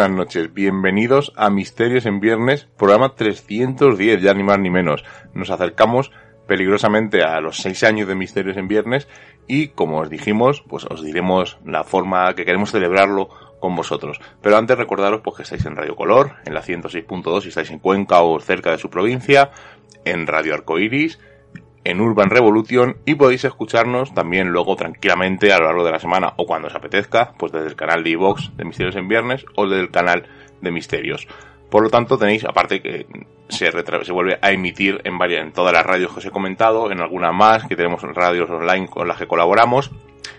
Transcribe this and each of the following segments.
Buenas noches, bienvenidos a Misterios en Viernes, programa 310, ya ni más ni menos. Nos acercamos peligrosamente a los seis años de Misterios en Viernes y, como os dijimos, pues os diremos la forma que queremos celebrarlo con vosotros. Pero antes recordaros pues, que estáis en Radio Color, en la 106.2 si estáis en Cuenca o cerca de su provincia, en Radio Arcoiris, en Urban Revolution y podéis escucharnos también luego tranquilamente a lo largo de la semana o cuando os apetezca, pues desde el canal de iVox de Misterios en Viernes o desde el canal de Misterios. Por lo tanto tenéis, aparte que se, se vuelve a emitir en, varias, en todas las radios que os he comentado, en alguna más, que tenemos radios online con las que colaboramos,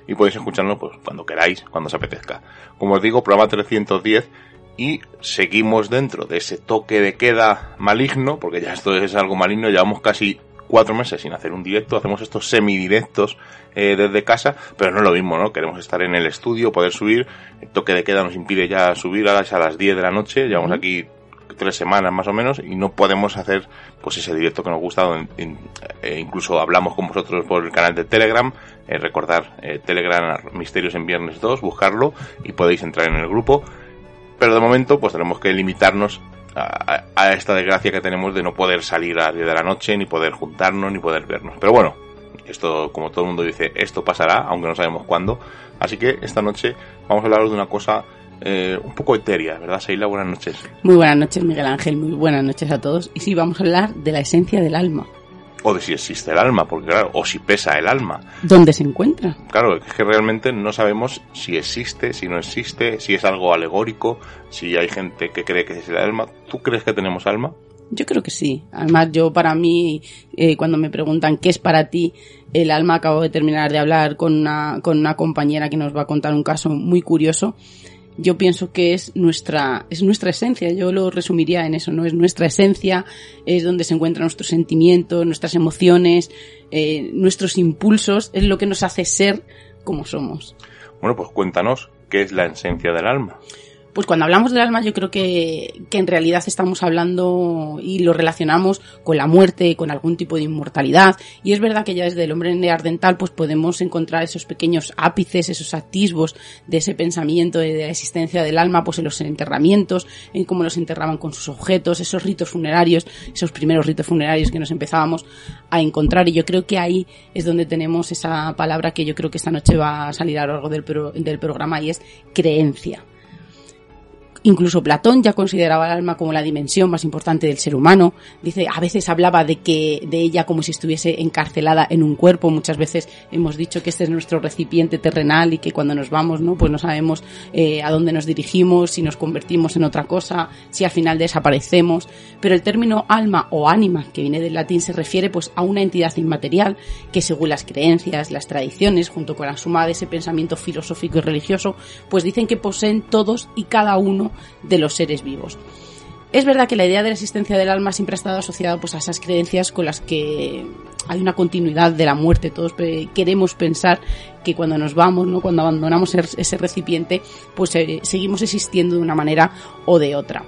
y podéis escucharnos pues cuando queráis, cuando os apetezca. Como os digo, programa 310 y seguimos dentro de ese toque de queda maligno, porque ya esto es algo maligno, llevamos casi cuatro meses sin hacer un directo, hacemos estos semidirectos eh, desde casa, pero no es lo mismo, ¿no? Queremos estar en el estudio, poder subir, el toque de queda nos impide ya subir a las, a las 10 de la noche, llevamos aquí tres semanas más o menos y no podemos hacer pues ese directo que nos gusta en, eh, incluso hablamos con vosotros por el canal de Telegram eh, recordar eh, Telegram Misterios en Viernes 2 buscarlo y podéis entrar en el grupo pero de momento pues tenemos que limitarnos a, esta desgracia que tenemos de no poder salir a las 10 de la noche, ni poder juntarnos, ni poder vernos. Pero bueno, esto, como todo el mundo dice, esto pasará, aunque no sabemos cuándo. Así que esta noche vamos a hablar de una cosa eh, un poco etérea, ¿verdad, Seila? Buenas noches. Muy buenas noches, Miguel Ángel. Muy buenas noches a todos. Y sí, vamos a hablar de la esencia del alma. O de si existe el alma, porque claro, o si pesa el alma. ¿Dónde se encuentra? Claro, es que realmente no sabemos si existe, si no existe, si es algo alegórico, si hay gente que cree que es el alma. ¿Tú crees que tenemos alma? Yo creo que sí. Además, yo para mí, eh, cuando me preguntan qué es para ti el alma, acabo de terminar de hablar con una, con una compañera que nos va a contar un caso muy curioso yo pienso que es nuestra, es nuestra esencia, yo lo resumiría en eso, ¿no? Es nuestra esencia, es donde se encuentran nuestros sentimientos, nuestras emociones, eh, nuestros impulsos, es lo que nos hace ser como somos. Bueno, pues cuéntanos, ¿qué es la esencia del alma? Pues cuando hablamos del alma yo creo que, que en realidad estamos hablando y lo relacionamos con la muerte, con algún tipo de inmortalidad. Y es verdad que ya desde el hombre neandertal pues podemos encontrar esos pequeños ápices, esos atisbos de ese pensamiento de la existencia del alma pues en los enterramientos, en cómo los enterraban con sus objetos, esos ritos funerarios, esos primeros ritos funerarios que nos empezábamos a encontrar. Y yo creo que ahí es donde tenemos esa palabra que yo creo que esta noche va a salir a lo largo del, pro, del programa y es creencia. Incluso Platón ya consideraba el alma como la dimensión más importante del ser humano. Dice, a veces hablaba de que, de ella como si estuviese encarcelada en un cuerpo. Muchas veces hemos dicho que este es nuestro recipiente terrenal y que cuando nos vamos, ¿no? Pues no sabemos eh, a dónde nos dirigimos, si nos convertimos en otra cosa, si al final desaparecemos. Pero el término alma o ánima, que viene del latín, se refiere pues a una entidad inmaterial que según las creencias, las tradiciones, junto con la suma de ese pensamiento filosófico y religioso, pues dicen que poseen todos y cada uno de los seres vivos. Es verdad que la idea de la existencia del alma siempre ha estado asociada pues, a esas creencias con las que hay una continuidad de la muerte. Todos queremos pensar que cuando nos vamos, ¿no? cuando abandonamos ese recipiente, pues eh, seguimos existiendo de una manera o de otra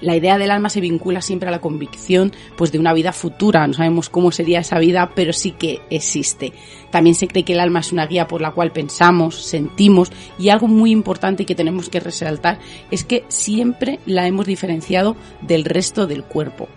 la idea del alma se vincula siempre a la convicción pues de una vida futura. No sabemos cómo sería esa vida, pero sí que existe. También se cree que el alma es una guía por la cual pensamos, sentimos y algo muy importante que tenemos que resaltar es que siempre la hemos diferenciado del resto del cuerpo.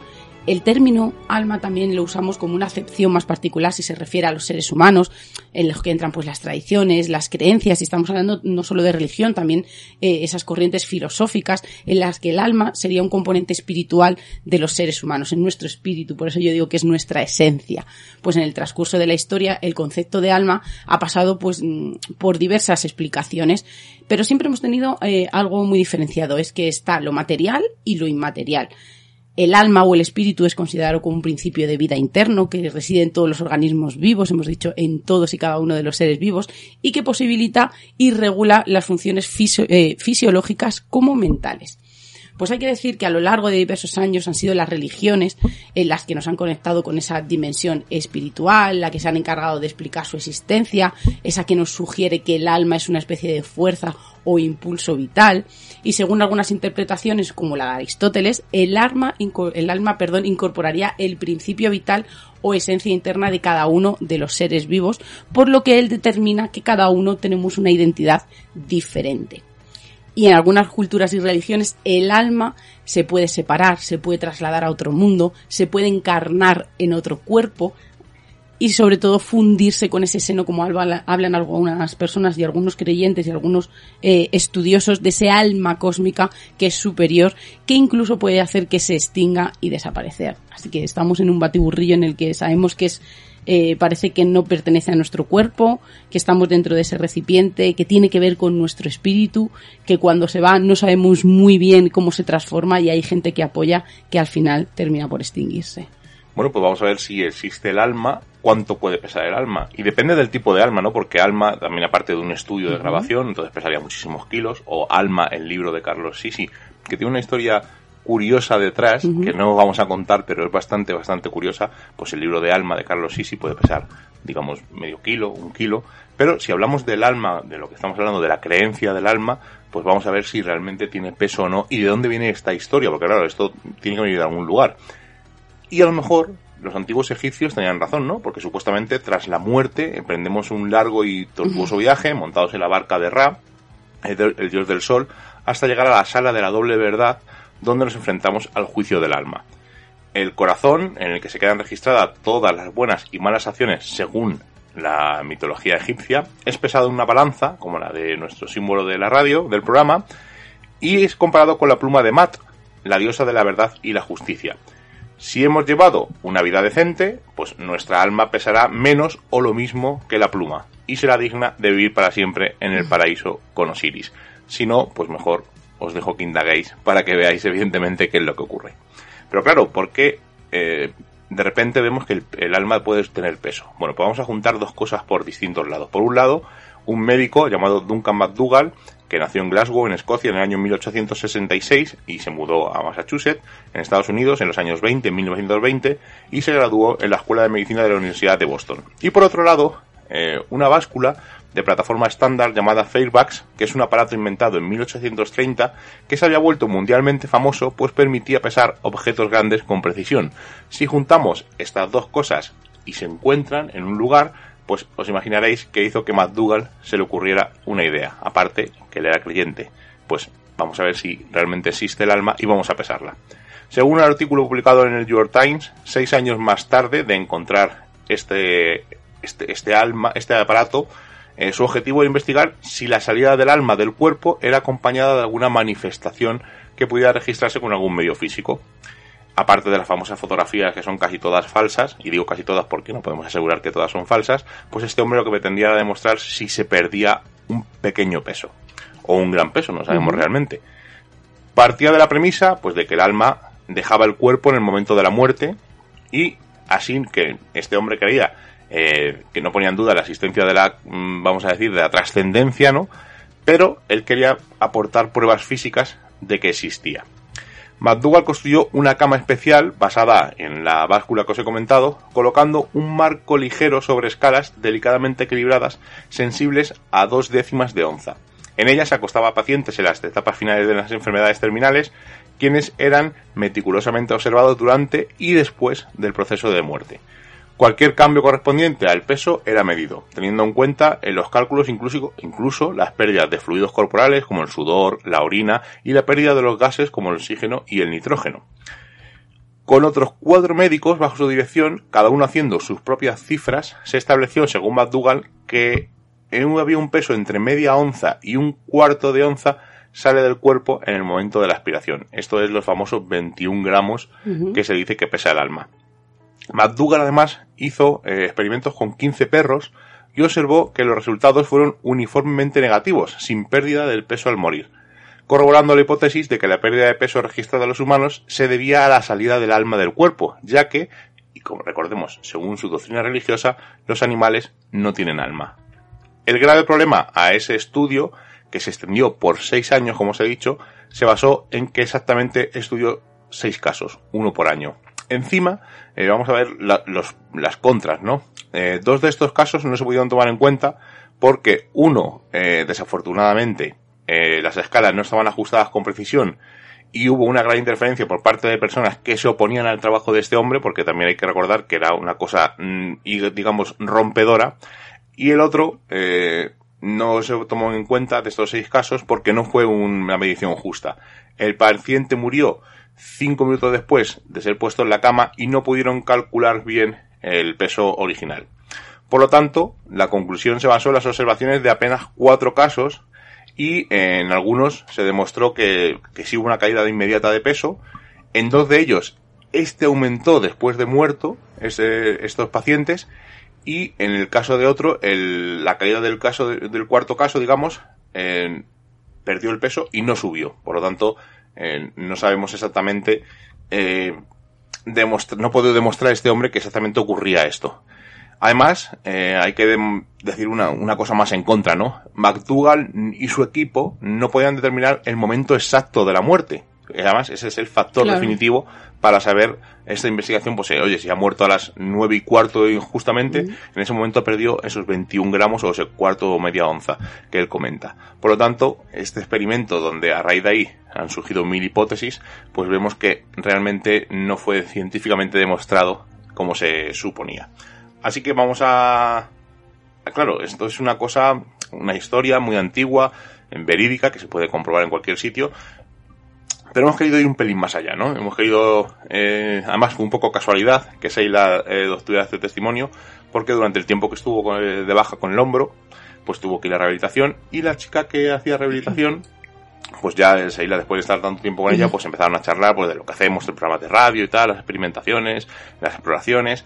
El término alma también lo usamos como una acepción más particular si se refiere a los seres humanos, en los que entran pues las tradiciones, las creencias, y estamos hablando no solo de religión, también eh, esas corrientes filosóficas en las que el alma sería un componente espiritual de los seres humanos, en nuestro espíritu, por eso yo digo que es nuestra esencia. Pues en el transcurso de la historia el concepto de alma ha pasado pues mm, por diversas explicaciones, pero siempre hemos tenido eh, algo muy diferenciado, es que está lo material y lo inmaterial. El alma o el espíritu es considerado como un principio de vida interno que reside en todos los organismos vivos, hemos dicho en todos y cada uno de los seres vivos, y que posibilita y regula las funciones eh, fisiológicas como mentales. Pues hay que decir que a lo largo de diversos años han sido las religiones en las que nos han conectado con esa dimensión espiritual, la que se han encargado de explicar su existencia, esa que nos sugiere que el alma es una especie de fuerza o impulso vital, y según algunas interpretaciones, como la de Aristóteles, el alma, el alma perdón, incorporaría el principio vital o esencia interna de cada uno de los seres vivos, por lo que él determina que cada uno tenemos una identidad diferente. Y en algunas culturas y religiones el alma se puede separar, se puede trasladar a otro mundo, se puede encarnar en otro cuerpo y sobre todo fundirse con ese seno como hablan algunas personas y algunos creyentes y algunos eh, estudiosos de ese alma cósmica que es superior, que incluso puede hacer que se extinga y desaparecer. Así que estamos en un batiburrillo en el que sabemos que es eh, parece que no pertenece a nuestro cuerpo, que estamos dentro de ese recipiente, que tiene que ver con nuestro espíritu, que cuando se va no sabemos muy bien cómo se transforma y hay gente que apoya que al final termina por extinguirse. Bueno, pues vamos a ver si existe el alma, cuánto puede pesar el alma. Y depende del tipo de alma, ¿no? Porque alma, también aparte de un estudio de grabación, entonces pesaría muchísimos kilos. O alma, el libro de Carlos Sisi, que tiene una historia curiosa detrás, que no vamos a contar, pero es bastante, bastante curiosa, pues el libro de alma de Carlos Sisi puede pesar, digamos, medio kilo, un kilo, pero si hablamos del alma, de lo que estamos hablando, de la creencia del alma, pues vamos a ver si realmente tiene peso o no y de dónde viene esta historia, porque claro, esto tiene que venir de algún lugar. Y a lo mejor los antiguos egipcios tenían razón, ¿no? Porque supuestamente tras la muerte emprendemos un largo y tortuoso viaje montados en la barca de Ra, el dios del sol, hasta llegar a la sala de la doble verdad, donde nos enfrentamos al juicio del alma. El corazón, en el que se quedan registradas todas las buenas y malas acciones según la mitología egipcia, es pesado en una balanza, como la de nuestro símbolo de la radio, del programa, y es comparado con la pluma de Mat, la diosa de la verdad y la justicia. Si hemos llevado una vida decente, pues nuestra alma pesará menos o lo mismo que la pluma, y será digna de vivir para siempre en el paraíso con Osiris. Si no, pues mejor os dejo que indaguéis para que veáis evidentemente qué es lo que ocurre. Pero claro, ¿por qué eh, de repente vemos que el, alma puede tener peso? Bueno, pues vamos a juntar dos cosas por distintos lados. Por un lado, un médico llamado Duncan McDougall, que nació en Glasgow, en Escocia, en el año 1866 y se mudó a Massachusetts, en Estados Unidos, en los años 20, en 1920, y se graduó en la Escuela de Medicina de la Universidad de Boston. Y por otro lado, eh, una báscula de plataforma estándar llamada Fairfax, que es un aparato inventado en 1830 que se había vuelto mundialmente famoso pues permitía pesar objetos grandes con precisión. Si juntamos estas dos cosas y se encuentran en un lugar, pues os imaginaréis que hizo que McDougall se le ocurriera una idea, aparte que él era creyente. Pues vamos a ver si realmente existe el alma y vamos a pesarla. Según un artículo publicado en el New York Times, seis años más tarde de encontrar este, este, este alma, este aparato, eh, su objetivo era investigar si la salida del alma del cuerpo era acompañada de alguna manifestación que pudiera registrarse con algún medio físico. Aparte de las famosas fotografías que son casi todas falsas, y digo casi todas porque no podemos asegurar que todas son falsas, pues este hombre lo que pretendía era demostrar si se perdía un pequeño peso, o un gran peso, no sabemos realmente. Partía de la premisa, pues de que el alma dejaba el cuerpo en el momento de la muerte, y así que este hombre creía eh, que no ponía en duda la existencia de la, mm, vamos a decir, de la trascendencia, ¿no? Pero él quería aportar pruebas físicas de que existía. McDougall construyó una cama especial basada en la báscula que os he comentado, colocando un marco ligero sobre escalas delicadamente equilibradas, sensibles a dos décimas de onza. En ella se acostaba a pacientes en las etapas finales de las enfermedades terminales, quienes eran meticulosamente observados durante y después del proceso de muerte. Cualquier cambio correspondiente al peso era medido, teniendo en cuenta en los cálculos incluso, incluso las pérdidas de fluidos corporales como el sudor, la orina y la pérdida de los gases como el oxígeno y el nitrógeno. Con otros cuatro médicos bajo su dirección, cada uno haciendo sus propias cifras, se estableció, según McDougall, que en había un peso entre media onza y un cuarto de onza sale del cuerpo en el momento de la aspiración. Esto es los famosos 21 gramos que se dice que pesa el alma. McDougall además hizo eh, experimentos con 15 perros y observó que los resultados fueron uniformemente negativos, sin pérdida del peso al morir, corroborando la hipótesis de que la pérdida de peso registrada en los humanos se debía a la salida del alma del cuerpo, ya que, y como recordemos, según su doctrina religiosa, los animales no tienen alma. El grave problema a ese estudio, que se extendió por seis años, como os he dicho, se basó en que exactamente estudió seis casos, uno por año. Encima, eh, vamos a ver las contras, ¿no? Eh, dos de estos casos no se pudieron tomar en cuenta porque uno, eh, desafortunadamente, las escalas no estaban ajustadas con precisión y hubo una gran interferencia por parte de personas que se oponían al trabajo de este hombre, porque también hay que recordar que era una cosa, mm, digamos, rompedora, y el otro no se tomó en cuenta de estos seis casos porque no fue una medición justa. El paciente murió cinco minutos después de ser puesto en la cama y no pudieron calcular bien el peso original. Por lo tanto, la conclusión se basó en las observaciones de apenas cuatro casos y en algunos se demostró que, que sí hubo una caída de inmediata de peso. En dos de ellos, este aumentó después de muerto estos pacientes y en el caso de otro, la caída del caso del cuarto caso, digamos, perdió el peso y no subió. Por lo tanto, eh, no sabemos exactamente, eh, no puede demostrar este hombre que exactamente ocurría esto. Además, eh, hay que decir una, una, cosa más en contra, ¿no? McDougall y su equipo no podían determinar el momento exacto de la muerte. Además, ese es el factor definitivo para saber esta investigación, pues, oye, si ha muerto a las nueve y cuarto injustamente, en ese momento perdió esos 21 gramos o ese cuarto o media onza que él comenta. Por lo tanto, este experimento donde a raíz de ahí han surgido mil hipótesis, pues vemos que realmente no fue científicamente demostrado como se suponía. Así que vamos a... Claro, esto es una cosa, una historia muy antigua, verídica, que se puede comprobar en cualquier sitio, pero hemos querido ir un pelín más allá, ¿no? Hemos querido, eh, además fue un poco casualidad que Seila eh, este testimonio, porque durante el tiempo que estuvo eh, de baja con el hombro, pues tuvo que ir a rehabilitación, y la chica que hacía rehabilitación, pues ya Seila, después de estar tanto tiempo con ella, pues empezaron a charlar pues, de lo que hacemos, el programa de radio y tal, las experimentaciones, las exploraciones,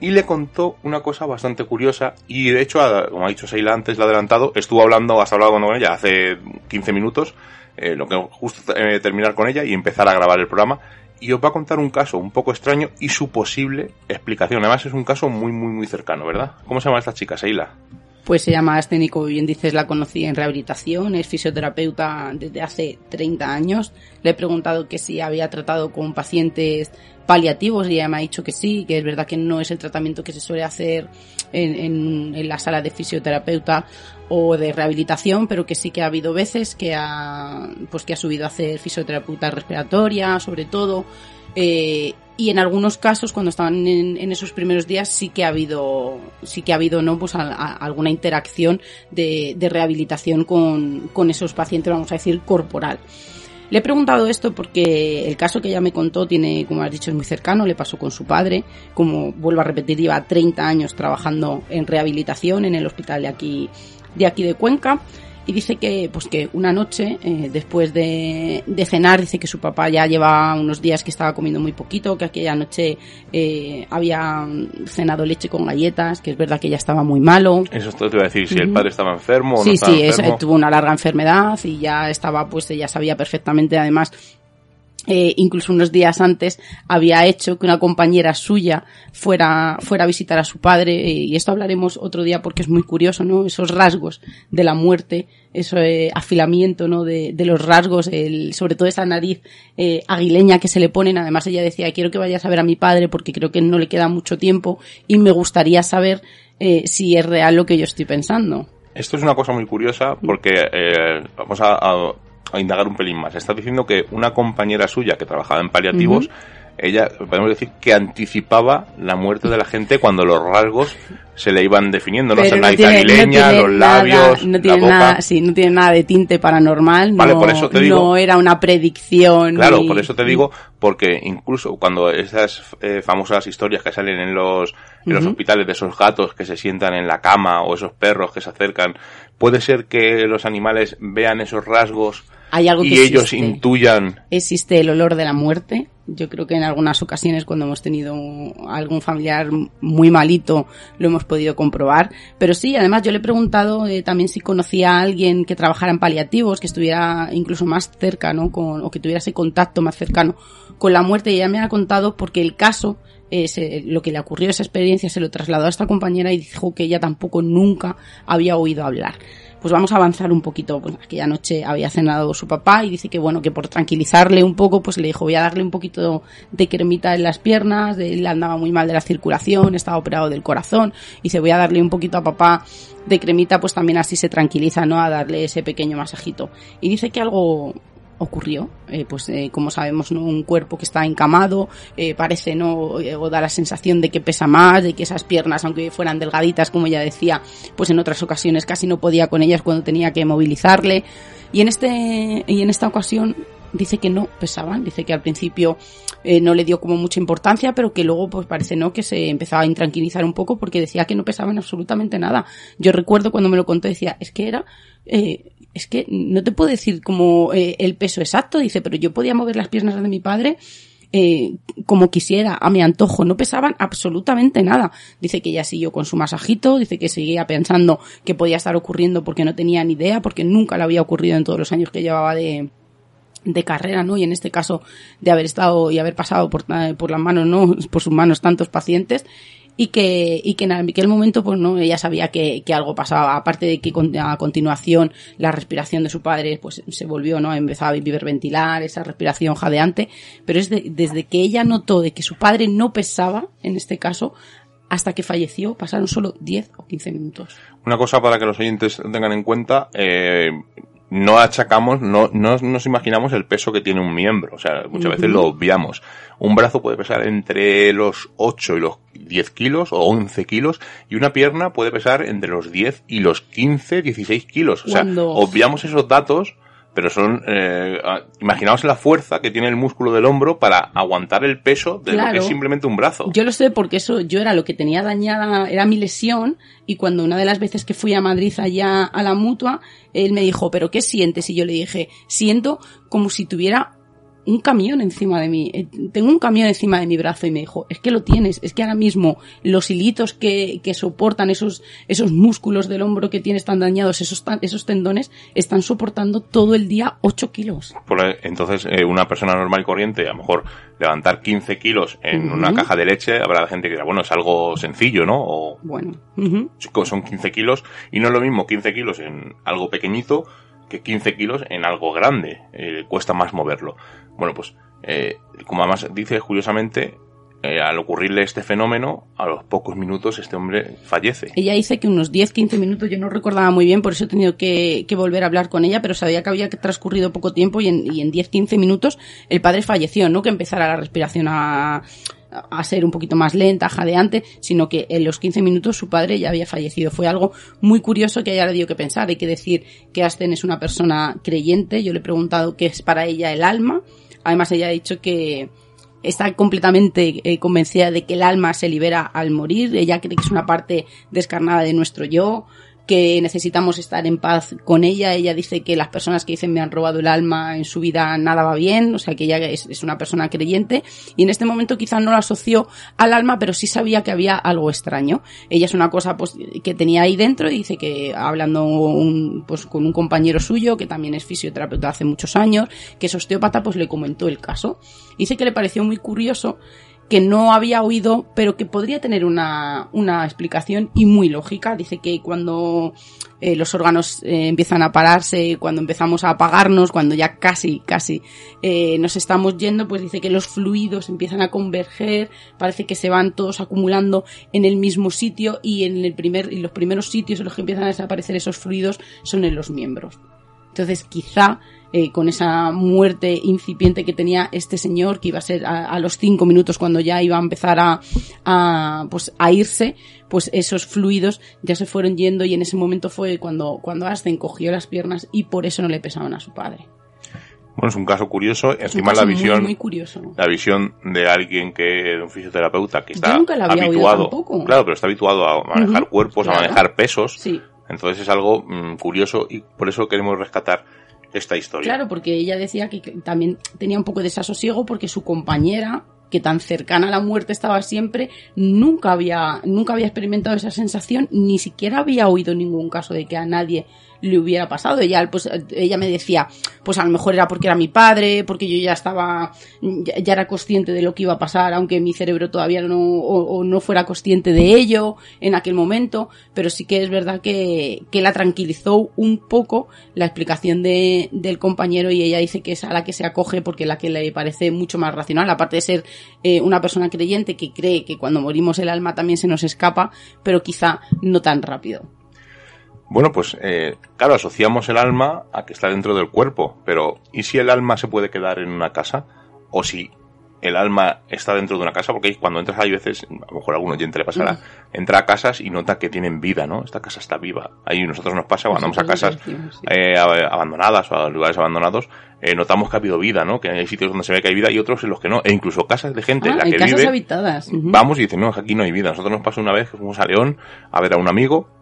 y le contó una cosa bastante curiosa y de hecho, como ha dicho Seila antes, la adelantado, estuvo hablando, has hablado con ella hace 15 minutos eh, lo que justo eh, terminar con ella y empezar a grabar el programa. Y os va a contar un caso un poco extraño y su posible explicación. Además es un caso muy, muy, muy cercano, ¿verdad? ¿Cómo se llama esta chica, Seila? Pues se llama Asténico, bien dices, la conocí en rehabilitación, es fisioterapeuta desde hace 30 años. Le he preguntado que si había tratado con pacientes paliativos y ella me ha dicho que sí, que es verdad que no es el tratamiento que se suele hacer en, en, la sala de fisioterapeuta o de rehabilitación, pero que sí que ha habido veces que ha, pues que ha subido a hacer fisioterapeuta respiratoria, sobre todo, eh, y en algunos casos cuando estaban en, esos primeros días sí que ha habido sí que ha habido no pues alguna interacción de, rehabilitación con, con, esos pacientes vamos a decir corporal. Le he preguntado esto porque el caso que ella me contó tiene como has dicho es muy cercano le pasó con su padre. Como vuelvo a repetir lleva 30 años trabajando en rehabilitación en el hospital de aquí de aquí de Cuenca y dice que pues que una noche eh, después de, cenar dice que su papá ya lleva unos días que estaba comiendo muy poquito que aquella noche eh, había cenado leche con galletas que es verdad que ya estaba muy malo. Eso te iba a decir si el padre estaba enfermo o sí no sí tuvo una larga enfermedad y ya estaba pues ella sabía perfectamente además eh, incluso unos días antes había hecho que una compañera suya fuera, fuera a visitar a su padre, eh, y esto hablaremos otro día porque es muy curioso, ¿no? Esos rasgos de la muerte, ese afilamiento, ¿no? De, los rasgos, el, sobre todo esa nariz eh, aguileña que se le ponen. Además ella decía, quiero que vayas a ver a mi padre porque creo que no le queda mucho tiempo y me gustaría saber eh, si es real lo que yo estoy pensando. Esto es una cosa muy curiosa porque eh, vamos a- a indagar un pelín más. Está diciendo que una compañera suya que trabajaba en paliativos, ella, podemos decir, que anticipaba la muerte de la gente cuando los rasgos se le iban definiendo. No, Pero sé, la tiene- los nada- labios, no la tiene boca. nada, sí, no tiene nada de tinte paranormal, Vale, no, por eso te digo- no era una predicción. Claro, por eso te digo, porque incluso cuando esas eh, famosas historias que salen en los, en los hospitales de esos gatos que se sientan en la cama o esos perros que se acercan, puede ser que los animales vean esos rasgos Hay algo y que ellos existe. intuyan existe el olor de la muerte. Yo creo que en algunas ocasiones cuando hemos tenido algún familiar muy malito lo hemos podido comprobar. Pero sí, además yo le he preguntado eh, también si conocía a alguien que trabajara en paliativos, que estuviera incluso más cerca, ¿no? Con, o que tuviera ese contacto más cercano con la muerte. Y ella me ha contado porque el caso, eh, se- lo que le ocurrió esa experiencia se lo trasladó a esta compañera y dijo que ella tampoco nunca había oído hablar pues vamos a avanzar un poquito. Pues aquella noche había cenado su papá y dice que bueno, que por tranquilizarle un poco, pues le dijo voy a darle un poquito de cremita en las piernas, de, él andaba muy mal de la circulación, estaba operado del corazón, y dice voy a darle un poquito a papá de cremita, pues también así se tranquiliza, ¿no? A darle ese pequeño masajito. Y dice que algo ocurrió, eh, pues eh, como sabemos, ¿no? un cuerpo que está encamado, eh, parece no o da la sensación de que pesa más, de que esas piernas, aunque fueran delgaditas, como ella decía, pues en otras ocasiones casi no podía con ellas cuando tenía que movilizarle. Y en este y en esta ocasión dice que no pesaban, dice que al principio no le dio como mucha importancia, pero que luego pues parece no que se empezaba a intranquilizar un poco porque decía que no pesaban absolutamente nada. Yo recuerdo cuando me lo contó decía, es que era eh, es que no te puedo decir como eh, el peso exacto, dice, pero yo podía mover las piernas de mi padre eh, como quisiera, a mi antojo, no pesaban absolutamente nada. Dice que ella siguió con su masajito, dice que seguía pensando que podía estar ocurriendo porque no tenía ni idea, porque nunca le había ocurrido en todos los años que llevaba de, de carrera, ¿no? Y en este caso de haber estado y haber pasado por, eh, por las manos, ¿no? Por sus manos tantos pacientes y que, y que en aquel momento, pues no, ella sabía que, que algo pasaba. Aparte de que a continuación la respiración de su padre, pues se volvió, ¿no? Empezó a hiperventilar, esa respiración jadeante. Pero es de- desde que ella notó de que su padre no pesaba, en este caso, hasta que falleció, pasaron solo 10 o 15 minutos. Una cosa para que los oyentes tengan en cuenta, eh, no achacamos, no, no nos imaginamos el peso que tiene un miembro. O sea, muchas veces lo obviamos. Un brazo puede pesar entre los 8 y los 10 kilos o 11 kilos y una pierna puede pesar entre los 10 y los 15, 16 kilos. O sea, Cuando- obviamos esos datos, pero son, eh, imaginaos la fuerza que tiene el músculo del hombro para aguantar el peso de lo que es simplemente un brazo. Yo lo sé porque eso yo era lo que tenía dañada, era mi lesión y cuando una de las veces que fui a Madrid allá a la mutua, él me dijo, pero ¿qué sientes? Y yo le dije, siento como si tuviera un camión encima de mí, eh, tengo un camión encima de mi brazo y me dijo, es que lo tienes, es que ahora mismo los hilitos que, que soportan esos, esos músculos del hombro que tienes tan dañados, esos, tan- esos tendones, están soportando todo el día 8 kilos. Entonces, eh, una persona normal y corriente, a lo mejor levantar 15 kilos en una caja de leche, habrá gente que dirá, bueno, es algo sencillo, ¿no? O Bueno, chicos, son 15 kilos y no es lo mismo 15 kilos en algo pequeñito que 15 kilos en algo grande. Eh, cuesta más moverlo. Bueno, pues, eh, como además dice curiosamente, eh, al ocurrirle este fenómeno, a los pocos minutos este hombre fallece. Ella dice que unos 10-15 minutos, yo no recordaba muy bien, por eso he tenido que, volver a hablar con ella, pero sabía que había transcurrido poco tiempo y en, y en 10-15 minutos el padre falleció, no que empezara la respiración a, a ser un poquito más lenta, jadeante, sino que en los 15 minutos su padre ya había fallecido. Fue algo muy curioso que a ella le dio que pensar. Hay que decir que Asten es una persona creyente. Yo le he preguntado qué es para ella el alma. Además, ella ha dicho que está completamente eh, convencida de que el alma se libera al morir. Ella cree que es una parte descarnada de nuestro yo, que necesitamos estar en paz con ella. Ella dice que las personas que dicen me han robado el alma en su vida nada va bien, o sea que ella es, una persona creyente y en este momento quizá no lo asoció al alma, pero sí sabía que había algo extraño. Ella es una cosa pues que tenía ahí dentro y dice que hablando un, pues con un compañero suyo que también es fisioterapeuta hace muchos años, que es osteópata, pues le comentó el caso. Dice que le pareció muy curioso que no había oído, pero que podría tener una, una explicación y muy lógica. Dice que cuando eh, los órganos eh, empiezan a pararse, cuando empezamos a apagarnos, cuando ya casi, casi eh, nos estamos yendo, pues dice que los fluidos empiezan a converger, parece que se van todos acumulando en el mismo sitio y en el primer, y los primeros sitios en los que empiezan a desaparecer esos fluidos son en los miembros. Entonces quizá eh, con esa muerte incipiente que tenía este señor, que iba a ser a, los cinco minutos cuando ya iba a empezar a, a, pues, a irse, pues esos fluidos ya se fueron yendo y en ese momento fue cuando, cuando Aston cogió las piernas y por eso no le pesaban a su padre. Bueno, es un caso curioso. Encima la visión, muy, curioso. la visión de alguien que, un fisioterapeuta que está habituado, claro, pero está habituado a manejar cuerpos, a manejar pesos. Sí. Entonces es algo mm, curioso y por eso queremos rescatar esta historia. Claro, porque ella decía que también tenía un poco de desasosiego porque su compañera que tan cercana a la muerte estaba siempre, nunca había, nunca había experimentado esa sensación, ni siquiera había oído ningún caso de que a nadie le hubiera pasado. Ella, pues, ella me decía, pues a lo mejor era porque era mi padre, porque yo ya estaba, ya, era consciente de lo que iba a pasar, aunque mi cerebro todavía no, o, no fuera consciente de ello en aquel momento, pero sí que es verdad que, que la tranquilizó un poco la explicación de, del compañero y ella dice que es a la que se acoge porque la que le parece mucho más racional, aparte de ser eh, una persona creyente que cree que cuando morimos el alma también se nos escapa, pero quizá no tan rápido. Bueno, pues eh, claro, asociamos el alma a que está dentro del cuerpo, pero ¿y si el alma se puede quedar en una casa? ¿O si el alma está dentro de una casa? Porque cuando entras hay veces, a lo mejor a algún oyente le pasará, entra a casas y nota que tienen vida, ¿no? Esta casa está viva. Ahí nosotros nos pasa cuando vamos a casas eh, abandonadas o a lugares abandonados, eh, notamos que ha habido vida, ¿no? Que hay sitios donde se ve que hay vida y otros en los que no. E incluso casas de gente en ah, la que casas vive. habitadas. Vamos y dicen, no, aquí no hay vida. Nosotros nos pasó una vez que fuimos a León a ver a un amigo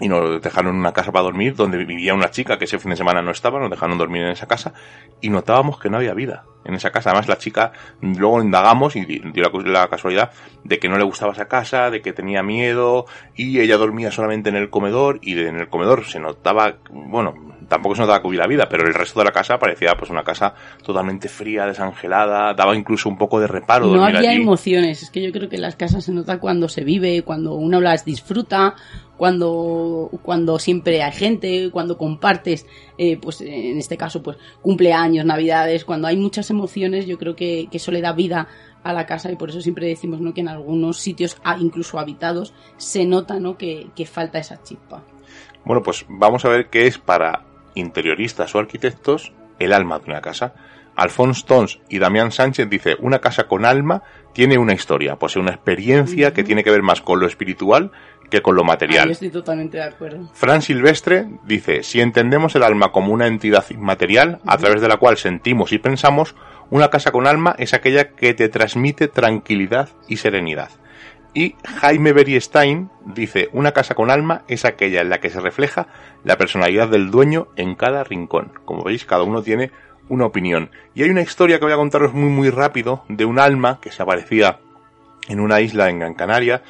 y nos dejaron una casa para dormir donde vivía una chica que ese fin de semana no estaba, nos dejaron dormir en esa casa y notábamos que no había vida en esa casa. Además la chica luego indagamos y dio la, casualidad de que no le gustaba esa casa, de que tenía miedo y ella dormía solamente en el comedor y en el comedor se notaba, bueno, tampoco se notaba que hubiera vida, pero el resto de la casa parecía pues una casa totalmente fría, desangelada, daba incluso un poco de reparo. No había emociones, es que yo creo que en las casas se nota cuando se vive, cuando uno las disfruta cuando, cuando siempre hay gente, cuando compartes, eh, pues en este caso, pues cumpleaños, navidades, cuando hay muchas emociones, yo creo que, eso le da vida a la casa y por eso siempre decimos ¿no? que en algunos sitios, ah, incluso habitados, se nota ¿no? que, que falta esa chispa. Bueno, pues vamos a ver qué es para interioristas o arquitectos el alma de una casa. Alphonse Tons y Damián Sánchez dice, una casa con alma tiene una historia, posee una experiencia que tiene que ver más con lo espiritual que con lo material. yo estoy totalmente de acuerdo. Fran Silvestre dice, si entendemos el alma como una entidad inmaterial a través de la cual sentimos y pensamos, una casa con alma es aquella que te transmite tranquilidad y serenidad. Y Jaime Beriestein dice, una casa con alma es aquella en la que se refleja la personalidad del dueño en cada rincón. Como veis, cada uno tiene una opinión. Y hay una historia que voy a contaros muy muy rápido de un alma que se aparecía en una isla en Gran Canaria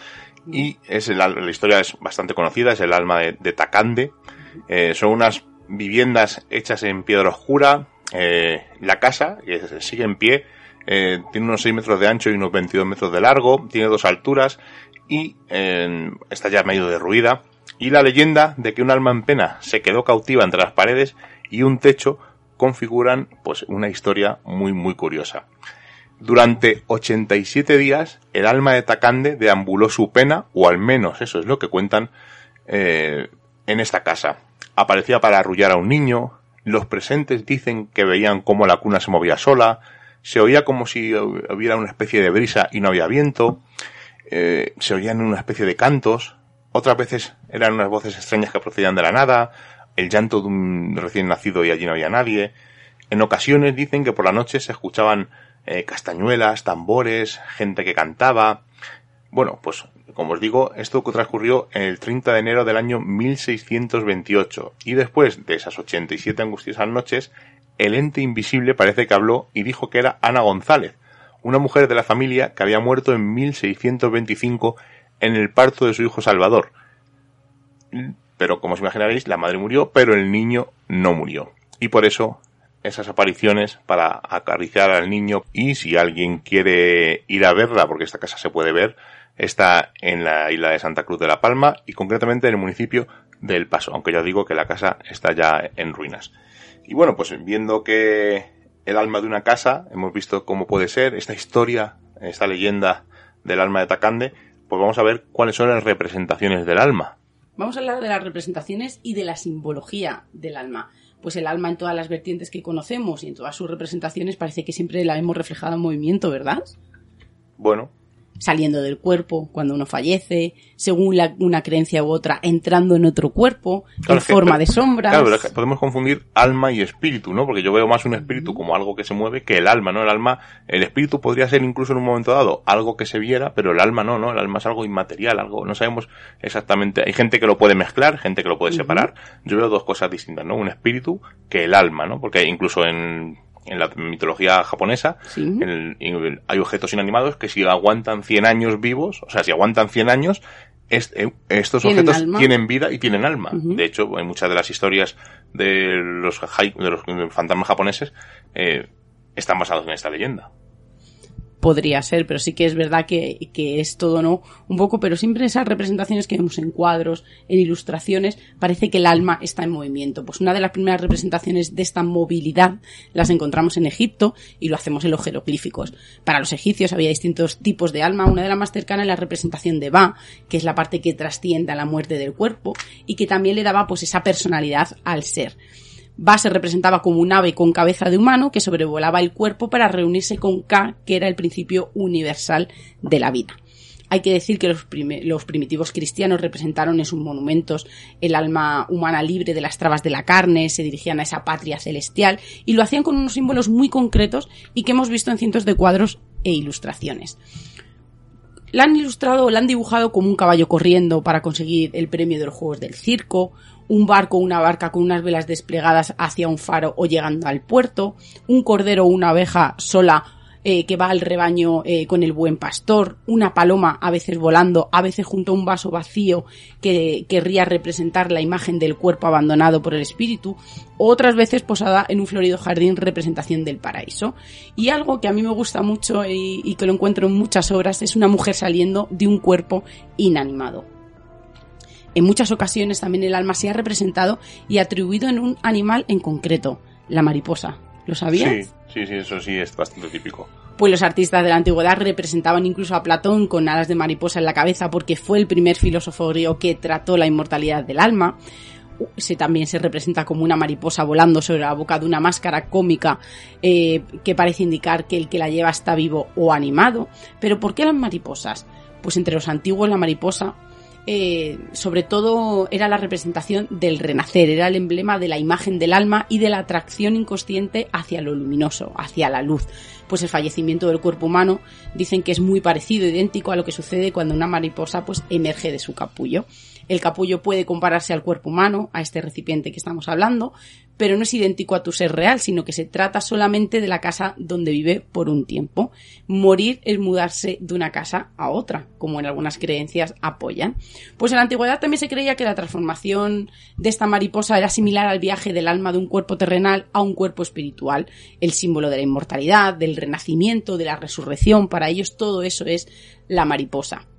y es la historia es bastante conocida, es el alma de, Tacande. Eh, son unas viviendas hechas en piedra oscura. Eh, la casa, que sigue en pie, eh, tiene unos 6 metros de ancho y unos 22 metros de largo, tiene dos alturas y está ya medio derruida. Y la leyenda de que un alma en pena se quedó cautiva entre las paredes y un techo configuran pues una historia muy muy curiosa. Durante 87 días, el alma de Takande deambuló su pena, o al menos eso es lo que cuentan eh, en esta casa. Aparecía para arrullar a un niño, los presentes dicen que veían cómo la cuna se movía sola, se oía como si hubiera una especie de brisa y no había viento, eh, se oían una especie de cantos, otras veces eran unas voces extrañas que procedían de la nada, el llanto de un recién nacido y allí no había nadie. En ocasiones dicen que por la noche se escuchaban eh, castañuelas, tambores, gente que cantaba. Bueno, pues como os digo, esto transcurrió el 30 de enero del año 1628 y después de esas 87 angustiosas noches, el ente invisible parece que habló y dijo que era Ana González, una mujer de la familia que había muerto en 1625 en el parto de su hijo Salvador. Pero como os imaginaréis, la madre murió, pero el niño no murió. Y por eso esas apariciones para acariciar al niño y si alguien quiere ir a verla, porque esta casa se puede ver, está en la isla de Santa Cruz de la Palma y concretamente en el municipio del Paso, aunque ya digo que la casa está ya en ruinas. Y bueno, pues viendo que el alma de una casa, hemos visto cómo puede ser esta historia, esta leyenda del alma de Tacande, pues vamos a ver cuáles son las representaciones del alma. Vamos a hablar de las representaciones y de la simbología del alma. Pues el alma en todas las vertientes que conocemos y en todas sus representaciones parece que siempre la hemos reflejado en movimiento, ¿verdad? Bueno, saliendo del cuerpo cuando uno fallece, según una creencia u otra, entrando en otro cuerpo, en forma de sombras. Claro, pero podemos confundir alma y espíritu, ¿no? Porque yo veo más un espíritu como algo que se mueve que el alma, ¿no? El alma, el espíritu podría ser incluso en un momento dado algo que se viera, pero el alma no, ¿no? El alma es algo inmaterial, algo, no sabemos exactamente. Hay gente que lo puede mezclar, gente que lo puede separar. Yo veo dos cosas distintas, ¿no? Un espíritu que el alma, ¿no? Porque incluso en en la mitología japonesa hay objetos inanimados que si aguantan 100 años vivos, o sea, si aguantan 100 años, eh, estos objetos tienen vida y tienen alma. De hecho, en muchas de las historias de los, de los fantasmas japoneses eh, están basados en esta leyenda podría ser, pero sí que es verdad que, es todo no un poco, pero siempre esas representaciones que vemos en cuadros, en ilustraciones, parece que el alma está en movimiento. Pues una de las primeras representaciones de esta movilidad las encontramos en Egipto y lo hacemos en los jeroglíficos. Para los egipcios había distintos tipos de alma, una de las más cercanas es la representación de Ba, que es la parte que trasciende a la muerte del cuerpo y que también le daba pues esa personalidad al ser. Ba se representaba como un ave con cabeza de humano que sobrevolaba el cuerpo para reunirse con Ka, que era el principio universal de la vida. Hay que decir que los, los, primitivos cristianos representaron en sus monumentos el alma humana libre de las trabas de la carne, se dirigían a esa patria celestial y lo hacían con unos símbolos muy concretos y que hemos visto en cientos de cuadros e ilustraciones. La han ilustrado la han dibujado como un caballo corriendo para conseguir el premio de los Juegos del Circo, un barco o una barca con unas velas desplegadas hacia un faro o llegando al puerto, un cordero o una abeja sola eh, que va al rebaño eh, con el buen pastor, una paloma a veces volando, a veces junto a un vaso vacío que querría representar la imagen del cuerpo abandonado por el espíritu, otras veces posada en un florido jardín representación del paraíso. Y algo que a mí me gusta mucho y, y que lo encuentro en muchas obras es una mujer saliendo de un cuerpo inanimado. En muchas ocasiones también el alma se ha representado y atribuido en un animal en concreto, la mariposa. ¿Lo sabías? Sí, sí, sí, eso sí es bastante típico. Pues los artistas de la antigüedad representaban incluso a Platón con alas de mariposa en la cabeza porque fue el primer filósofo griego que trató la inmortalidad del alma. Se, también se representa como una mariposa volando sobre la boca de una máscara cómica eh, que parece indicar que el que la lleva está vivo o animado. Pero ¿por qué las mariposas? Pues entre los antiguos la mariposa eh, sobre todo era la representación del renacer, era el emblema de la imagen del alma y de la atracción inconsciente hacia lo luminoso, hacia la luz. Pues el fallecimiento del cuerpo humano dicen que es muy parecido, idéntico a lo que sucede cuando una mariposa pues emerge de su capullo. El capullo puede compararse al cuerpo humano, a este recipiente que estamos hablando, pero no es idéntico a tu ser real, sino que se trata solamente de la casa donde vive por un tiempo. Morir es mudarse de una casa a otra, como en algunas creencias apoyan. Pues en la antigüedad también se creía que la transformación de esta mariposa era similar al viaje del alma de un cuerpo terrenal a un cuerpo espiritual, el símbolo de la inmortalidad, del renacimiento, de la resurrección, para ellos todo eso es la mariposa.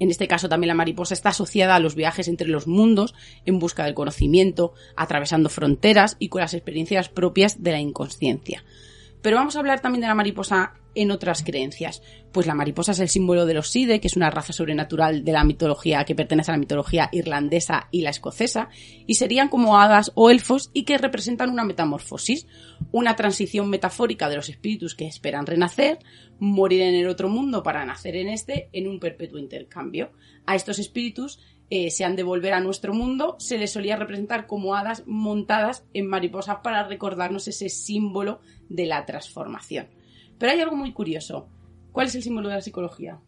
En este caso también la mariposa está asociada a los viajes entre los mundos en busca del conocimiento, atravesando fronteras y con las experiencias propias de la inconsciencia. Pero vamos a hablar también de la mariposa en otras creencias. Pues la mariposa es el símbolo de los Side, que es una raza sobrenatural de la mitología que pertenece a la mitología irlandesa y la escocesa, y serían como hadas o elfos y que representan una metamorfosis, una transición metafórica de los espíritus que esperan renacer, morir en el otro mundo para nacer en este, en un perpetuo intercambio. A estos espíritus eh, se han de volver a nuestro mundo, se les solía representar como hadas montadas en mariposas para recordarnos ese símbolo de la transformación. Pero hay algo muy curioso. ¿Cuál es el símbolo de la psicología?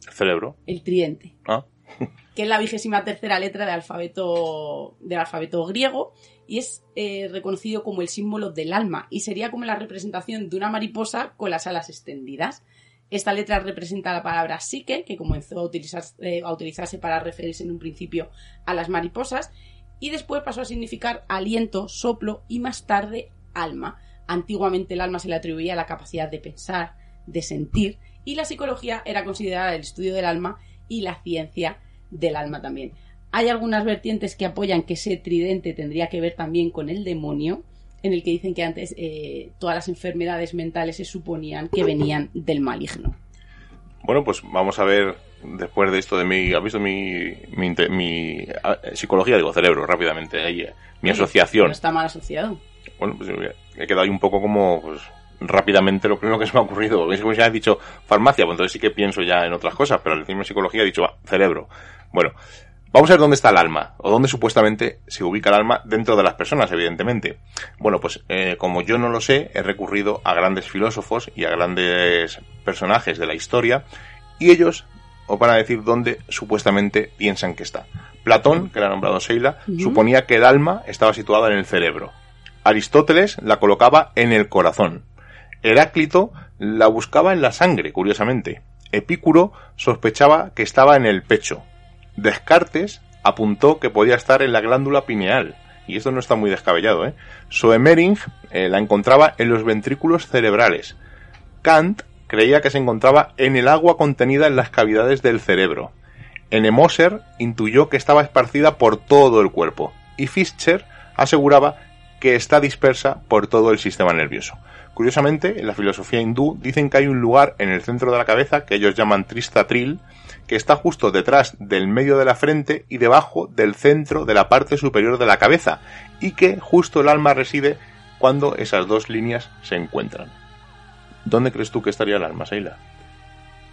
Cerebro. El tridente. Ah. que es la vigésima tercera letra del alfabeto, del alfabeto griego y es eh, reconocido como el símbolo del alma y sería como la representación de una mariposa con las alas extendidas. Esta letra representa la palabra psique, que comenzó a, utilizar, eh, a utilizarse para referirse en un principio a las mariposas, y después pasó a significar aliento, soplo y más tarde alma. Antiguamente el alma se le atribuía la capacidad de pensar, de sentir, y la psicología era considerada el estudio del alma y la ciencia del alma también. Hay algunas vertientes que apoyan que ese tridente tendría que ver también con el demonio, en el que dicen que antes eh, todas las enfermedades mentales se suponían que venían del maligno. Bueno, pues vamos a ver después de esto de mi, ¿has visto mi, mi, mi ah, psicología? Digo, cerebro, rápidamente, ahí, eh, mi asociación. está mal asociado. Bueno, pues he quedado ahí un poco como, pues, rápidamente lo primero que se me ha ocurrido. Es como si has dicho farmacia, pues entonces sí que pienso ya en otras cosas, pero al decirme psicología he dicho cerebro. Bueno, vamos a ver dónde está el alma, o dónde supuestamente se ubica el alma dentro de las personas, evidentemente. Bueno, pues eh, como yo no lo sé, he recurrido a grandes filósofos y a grandes personajes de la historia, y ellos os van a decir dónde supuestamente piensan que está. Platón, que le ha nombrado Seila, suponía que el alma estaba situada en el cerebro. Aristóteles la colocaba en el corazón. Heráclito la buscaba en la sangre, curiosamente. Epicuro sospechaba que estaba en el pecho. Descartes apuntó que podía estar en la glándula pineal. Y esto no está muy descabellado, ¿eh? Soemering eh, la encontraba en los ventrículos cerebrales. Kant creía que se encontraba en el agua contenida en las cavidades del cerebro. Enemoser intuyó que estaba esparcida por todo el cuerpo. Y Fischer aseguraba que está dispersa por todo el sistema nervioso. Curiosamente, en la filosofía hindú dicen que hay un lugar en el centro de la cabeza que ellos llaman Tristatril, que está justo detrás del medio de la frente y debajo del centro de la parte superior de la cabeza, y que justo el alma reside cuando esas dos líneas se encuentran. ¿Dónde crees tú que estaría el alma, Seila?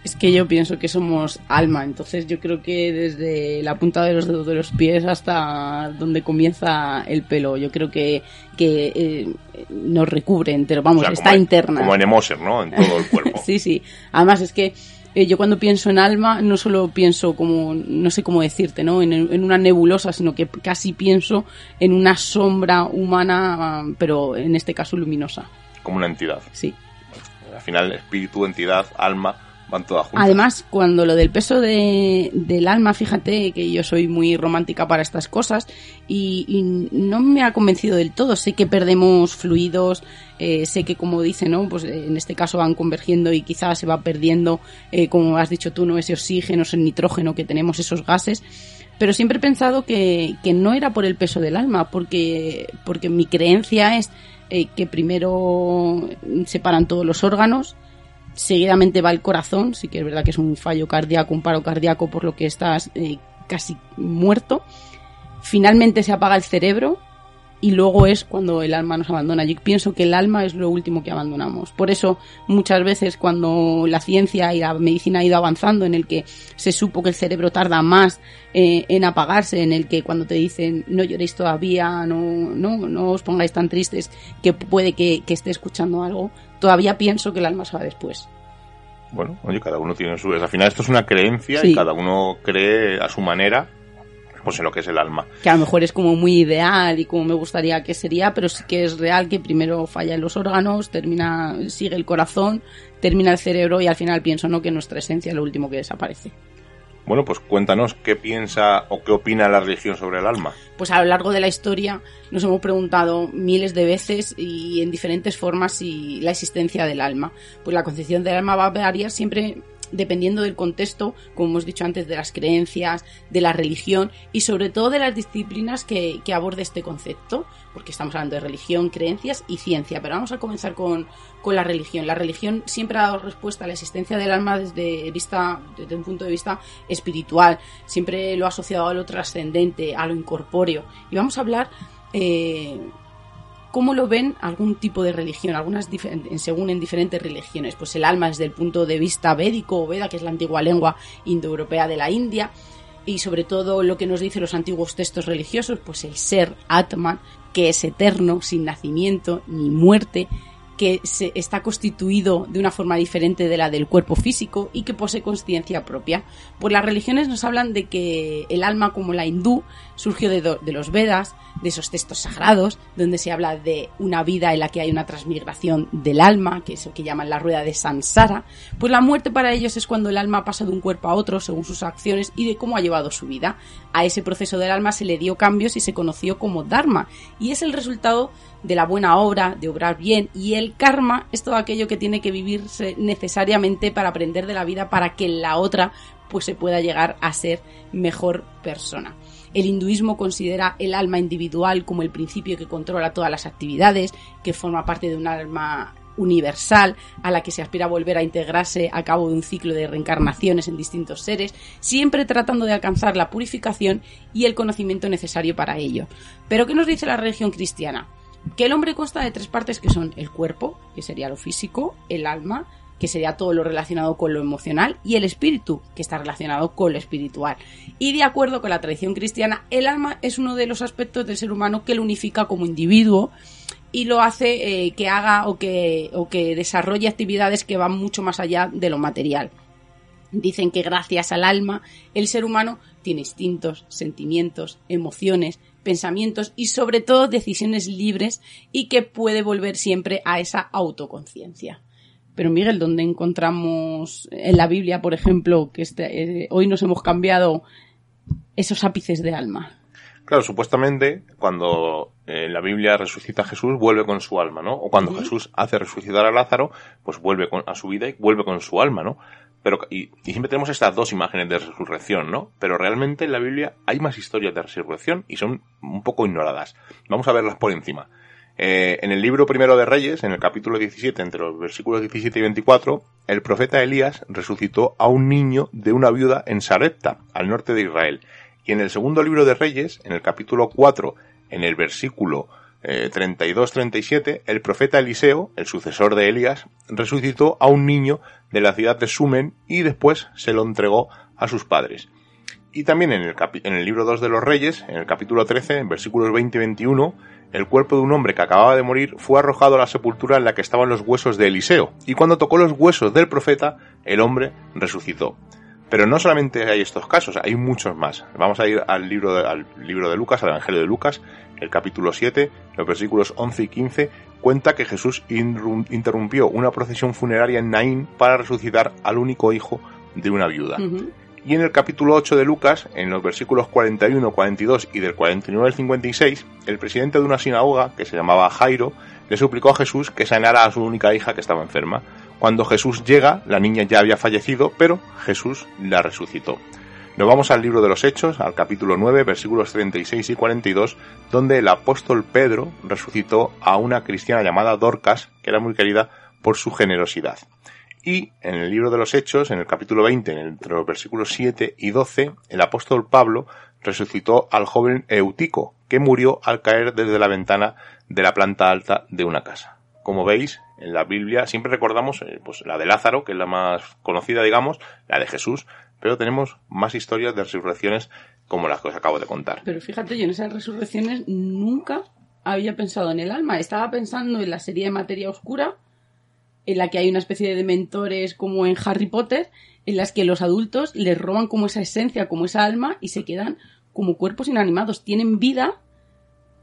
Es que yo pienso que somos alma, entonces yo creo que desde la punta de los dedos de los pies hasta donde comienza el pelo, yo creo que, que eh, nos recubre entero, vamos, está interna. Como en Emoser, ¿no? En todo el cuerpo. sí, sí. Además es que eh, yo cuando pienso en alma no solo pienso como, no sé cómo decirte, ¿no? En, en, una nebulosa, sino que casi pienso en una sombra humana, pero en este caso luminosa. Como una entidad. Sí. Al final, espíritu, entidad, alma Además, cuando lo del peso de, del alma, fíjate que yo soy muy romántica para estas cosas y, no me ha convencido del todo. Sé que perdemos fluidos, eh, sé que como dice, ¿no? Pues eh, en este caso van convergiendo y quizás se va perdiendo, eh, como has dicho tú, ¿no? Ese oxígeno, ese nitrógeno que tenemos, esos gases. Pero siempre he pensado que, que no era por el peso del alma, porque, porque mi creencia es que primero separan todos los órganos, seguidamente va el corazón, sí que es verdad que es un fallo cardíaco, un paro cardíaco por lo que estás eh, casi muerto. Finalmente se apaga el cerebro y luego es cuando el alma nos abandona. Yo pienso que el alma es lo último que abandonamos. Por eso muchas veces cuando la ciencia y la medicina ha ido avanzando, en el que se supo que el cerebro tarda más eh, en apagarse, en el que cuando te dicen no lloréis todavía, no, no, no os pongáis tan tristes, que puede que, que esté escuchando algo, todavía pienso que el alma se va después. Bueno, oye, cada uno tiene su... Al final esto es una creencia y cada uno cree a su manera pues en lo que es el alma. Que a lo mejor es como muy ideal y como me gustaría que sería, pero sí que es real que primero falla en los órganos, termina, sigue el corazón, termina el cerebro y al final pienso no que nuestra esencia es lo último que desaparece. Bueno, pues cuéntanos qué piensa o qué opina la religión sobre el alma. Pues a lo largo de la historia nos hemos preguntado miles de veces y en diferentes formas si la existencia del alma. Pues la concepción del alma va a variar siempre dependiendo del contexto, como hemos dicho antes, de las creencias, de la religión y sobre todo de las disciplinas que, que aborde este concepto, porque estamos hablando de religión, creencias y ciencia. Pero vamos a comenzar con, con la religión. La religión siempre ha dado respuesta a la existencia del alma desde, vista, desde un punto de vista espiritual, siempre lo ha asociado a lo trascendente, a lo incorpóreo. Y vamos a hablar eh, cómo lo ven algún tipo de religión, algunas según en diferentes religiones. Pues el alma desde el punto de vista védico o Veda, que es la antigua lengua indoeuropea de la India, y sobre todo lo que nos dicen los antiguos textos religiosos, pues el ser Atman, que es eterno, sin nacimiento ni muerte, que se está constituido de una forma diferente de la del cuerpo físico y que posee conciencia propia. Pues las religiones nos hablan de que el alma, como la hindú, surgió de, de, los Vedas, de esos textos sagrados, donde se habla de una vida en la que hay una transmigración del alma, que es lo que llaman la rueda de Sansara. Pues la muerte para ellos es cuando el alma pasa de un cuerpo a otro según sus acciones y de cómo ha llevado su vida. A ese proceso del alma se le dio cambios y se conoció como Dharma, y es el resultado de la buena obra, de obrar bien, y el karma es todo aquello que tiene que vivirse necesariamente para aprender de la vida para que la otra pues se pueda llegar a ser mejor persona. El hinduismo considera el alma individual como el principio que controla todas las actividades, que forma parte de un alma universal a la que se aspira a volver a integrarse a cabo de un ciclo de reencarnaciones en distintos seres, siempre tratando de alcanzar la purificación y el conocimiento necesario para ello. Pero ¿qué nos dice la religión cristiana? Que el hombre consta de tres partes que son el cuerpo, que sería lo físico, el alma, que sería todo lo relacionado con lo emocional, y el espíritu, que está relacionado con lo espiritual. Y de acuerdo con la tradición cristiana, el alma es uno de los aspectos del ser humano que lo unifica como individuo y lo hace eh, que haga o que, o que desarrolle actividades que van mucho más allá de lo material. Dicen que gracias al alma el ser humano tiene instintos, sentimientos, emociones, pensamientos y sobre todo decisiones libres y que puede volver siempre a esa autoconciencia. Pero Miguel, ¿dónde encontramos en la Biblia, por ejemplo, que este, eh, hoy nos hemos cambiado esos ápices de alma? Claro, supuestamente cuando en la Biblia resucita a Jesús, vuelve con su alma, ¿no? O cuando Jesús hace resucitar a Lázaro, pues vuelve con, a su vida y vuelve con su alma, ¿no? Pero, y, siempre tenemos estas dos imágenes de resurrección, ¿no? Pero realmente en la Biblia hay más historias de resurrección y son un poco ignoradas. Vamos a verlas por encima. Eh, en el libro primero de Reyes, en el capítulo 17, entre los versículos 17 y 24, el profeta Elías resucitó a un niño de una viuda en Sarepta, al norte de Israel. Y en el segundo libro de Reyes, en el capítulo 4, en el versículo eh, 32-37, el profeta Eliseo, el sucesor de Elías, resucitó a un niño de la ciudad de Sumen y después se lo entregó a sus padres. Y también en el, libro 2 de los Reyes, en el capítulo 13, en versículos 20 y 21, el cuerpo de un hombre que acababa de morir fue arrojado a la sepultura en la que estaban los huesos de Eliseo, y cuando tocó los huesos del profeta, el hombre resucitó. Pero no solamente hay estos casos, hay muchos más. Vamos a ir al libro de, al libro de Lucas, al Evangelio de Lucas, el capítulo 7, los versículos 11 y 15, cuenta que Jesús interrumpió una procesión funeraria en Naín para resucitar al único hijo de una viuda. Uh -huh. Y en el capítulo 8 de Lucas, en los versículos 41, 42 y del 49 al 56, el presidente de una sinagoga, que se llamaba Jairo, le suplicó a Jesús que sanara a su única hija que estaba enferma. Cuando Jesús llega, la niña ya había fallecido, pero Jesús la resucitó. Nos vamos al libro de los Hechos, al capítulo 9, versículos 36 y 42, donde el apóstol Pedro resucitó a una cristiana llamada Dorcas, que era muy querida por su generosidad. Y en el libro de los Hechos, en el capítulo 20, entre los versículos 7 y 12, el apóstol Pablo resucitó al joven Eutico, que murió al caer desde la ventana de la planta alta de una casa. Como veis, en la Biblia siempre recordamos eh, pues, la de Lázaro, que es la más conocida, digamos, la de Jesús, pero tenemos más historias de resurrecciones como las que os acabo de contar. Pero fíjate, yo en esas resurrecciones nunca había pensado en el alma. Estaba pensando en la serie de materia oscura, en la que hay una especie de mentores como en Harry Potter, en las que los adultos les roban como esa esencia, como esa alma, y se quedan como cuerpos inanimados. Tienen vida,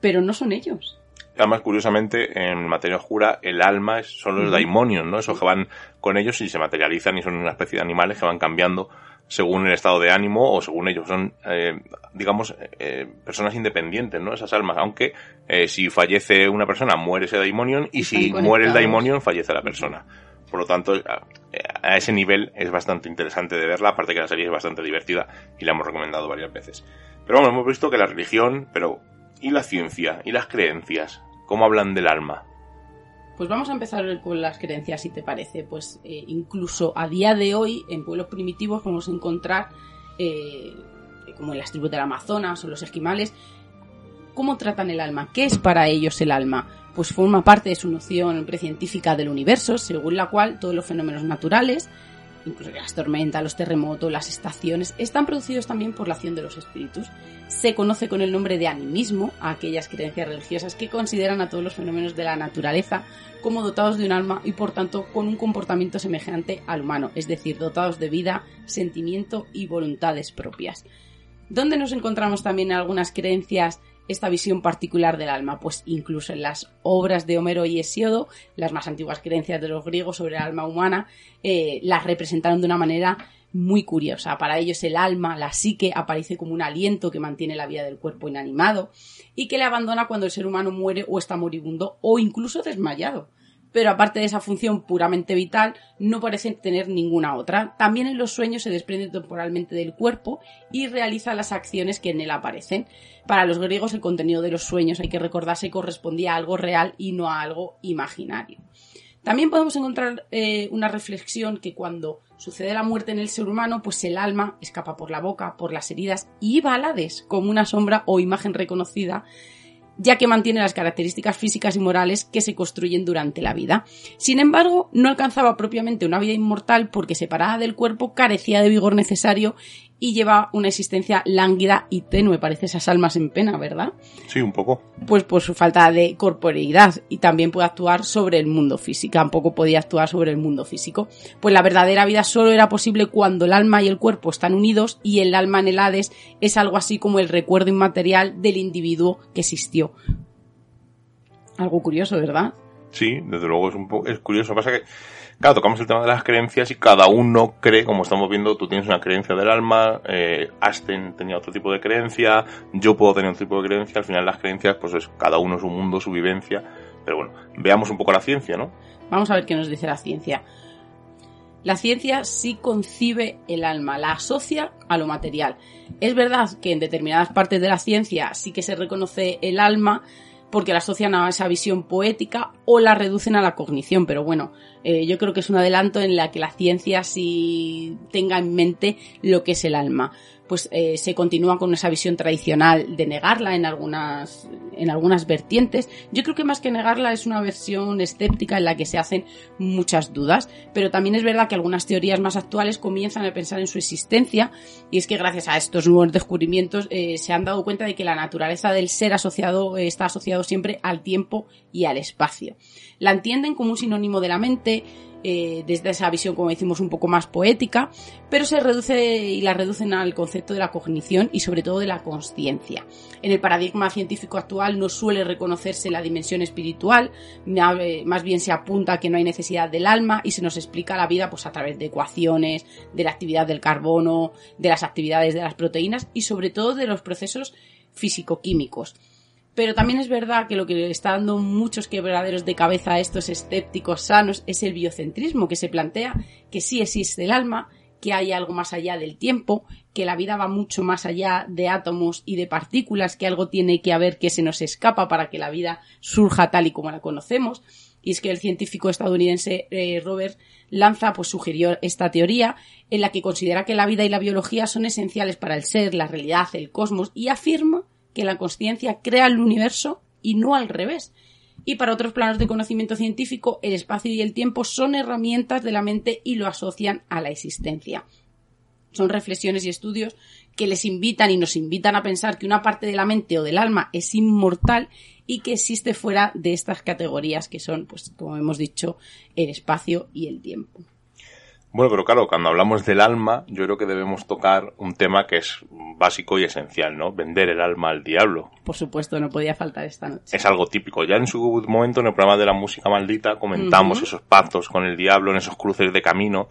pero no son ellos. Además, curiosamente, en materia oscura, el alma son los uh -huh. daimonios, ¿no? Esos que van con ellos y se materializan y son una especie de animales que van cambiando según el estado de ánimo o según ellos. Son, eh, digamos, eh, personas independientes, ¿no? Esas almas. Aunque eh, si fallece una persona, muere ese daimonion y si muere el daimonion, fallece la persona. Por lo tanto, a, a, ese nivel es bastante interesante de verla, aparte que la serie es bastante divertida y la hemos recomendado varias veces. Pero vamos, hemos visto que la religión, pero ¿y la ciencia? ¿Y las creencias? ¿Cómo hablan del alma? Pues vamos a empezar con las creencias, si te parece. Pues eh, incluso a día de hoy, en pueblos primitivos, podemos encontrar, eh, como en las tribus del Amazonas o los esquimales, cómo tratan el alma, qué es para ellos el alma. Pues forma parte de su noción precientífica del universo, según la cual todos los fenómenos naturales incluso las tormentas, los terremotos, las estaciones, están producidos también por la acción de los espíritus. Se conoce con el nombre de animismo a aquellas creencias religiosas que consideran a todos los fenómenos de la naturaleza como dotados de un alma y por tanto con un comportamiento semejante al humano, es decir, dotados de vida, sentimiento y voluntades propias. ¿Dónde nos encontramos también algunas creencias esta visión particular del alma? Pues incluso en las obras de Homero y Hesiodo, las más antiguas creencias de los griegos sobre el alma humana, eh, las representaron de una manera muy curiosa. Para ellos el alma, la psique, aparece como un aliento que mantiene la vida del cuerpo inanimado y que le abandona cuando el ser humano muere o está moribundo o incluso desmayado pero aparte de esa función puramente vital, no parecen tener ninguna otra. También en los sueños se desprende temporalmente del cuerpo y realiza las acciones que en él aparecen. Para los griegos el contenido de los sueños, hay que recordarse, correspondía a algo real y no a algo imaginario. También podemos encontrar eh, una reflexión que cuando sucede la muerte en el ser humano, pues el alma escapa por la boca, por las heridas y balades como una sombra o imagen reconocida ya que mantiene las características físicas y morales que se construyen durante la vida. Sin embargo, no alcanzaba propiamente una vida inmortal porque separada del cuerpo carecía de vigor necesario y lleva una existencia lánguida y tenue, parece esas almas en pena, ¿verdad? Sí, un poco. Pues por su falta de corporeidad y también puede actuar sobre el mundo físico, tampoco podía actuar sobre el mundo físico. Pues la verdadera vida solo era posible cuando el alma y el cuerpo están unidos y el alma en el Hades es algo así como el recuerdo inmaterial del individuo que existió. Algo curioso, ¿verdad? Sí, desde luego es un poco es curioso. Pasa que Claro, tocamos el tema de las creencias y cada uno cree, como estamos viendo, tú tienes una creencia del alma, eh, tenía otro tipo de creencia, yo puedo tener otro tipo de creencia, al final las creencias, pues es cada uno su mundo, su vivencia, pero bueno, veamos un poco la ciencia, ¿no? Vamos a ver qué nos dice la ciencia. La ciencia sí concibe el alma, la asocia a lo material. Es verdad que en determinadas partes de la ciencia sí que se reconoce el alma, porque la asocian a esa visión poética o la reducen a la cognición. Pero bueno, eh, yo creo que es un adelanto en la que la ciencia sí tenga en mente lo que es el alma pues eh, se continúa con esa visión tradicional de negarla en algunas, en algunas vertientes. Yo creo que más que negarla es una versión escéptica en la que se hacen muchas dudas, pero también es verdad que algunas teorías más actuales comienzan a pensar en su existencia y es que gracias a estos nuevos descubrimientos eh, se han dado cuenta de que la naturaleza del ser asociado eh, está asociado siempre al tiempo y al espacio. La entienden como un sinónimo de la mente, eh, desde esa visión, como decimos, un poco más poética, pero se reduce y la reducen al concepto de la cognición y sobre todo de la conciencia. En el paradigma científico actual no suele reconocerse la dimensión espiritual, más bien se apunta a que no hay necesidad del alma y se nos explica la vida pues a través de ecuaciones, de la actividad del carbono, de las actividades de las proteínas y sobre todo de los procesos físico-químicos. Pero también es verdad que lo que le está dando muchos quebraderos de cabeza a estos escépticos sanos es el biocentrismo, que se plantea que sí existe el alma, que hay algo más allá del tiempo, que la vida va mucho más allá de átomos y de partículas, que algo tiene que haber que se nos escapa para que la vida surja tal y como la conocemos. Y es que el científico estadounidense eh, Robert Lanza pues sugirió esta teoría en la que considera que la vida y la biología son esenciales para el ser, la realidad, el cosmos y afirma que la conciencia crea el universo y no al revés. Y para otros planos de conocimiento científico, el espacio y el tiempo son herramientas de la mente y lo asocian a la existencia. Son reflexiones y estudios que les invitan y nos invitan a pensar que una parte de la mente o del alma es inmortal y que existe fuera de estas categorías que son, pues, como hemos dicho, el espacio y el tiempo. Bueno, pero claro, cuando hablamos del alma, yo creo que debemos tocar un tema que es básico y esencial, ¿no? Vender el alma al diablo. Por supuesto, no podía faltar esta noche. Es algo típico. Ya en su momento, en el programa de la música maldita, comentamos esos pactos con el diablo, en esos cruces de camino.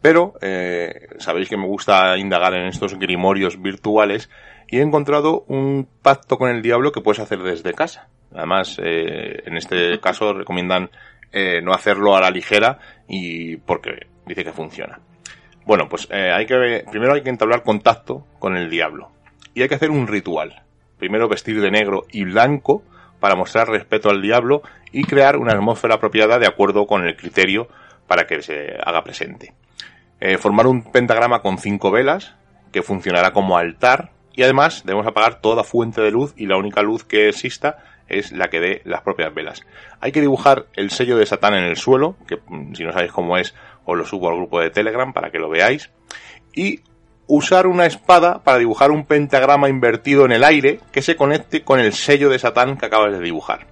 Pero eh, sabéis que me gusta indagar en estos grimorios virtuales y he encontrado un pacto con el diablo que puedes hacer desde casa. Además, eh, en este caso recomiendan eh, no hacerlo a la ligera y porque dice que funciona. Bueno, pues eh, hay que primero hay que entablar contacto con el diablo y hay que hacer un ritual. Primero vestir de negro y blanco para mostrar respeto al diablo y crear una atmósfera apropiada de acuerdo con el criterio para que se haga presente. Eh, formar un pentagrama con cinco velas que funcionará como altar y además debemos apagar toda fuente de luz y la única luz que exista es la que dé las propias velas. Hay que dibujar el sello de Satán en el suelo, que mm, si no sabéis cómo es, os lo subo al grupo de Telegram para que lo veáis. Y usar una espada para dibujar un pentagrama invertido en el aire que se conecte con el sello de Satán que acabas de dibujar.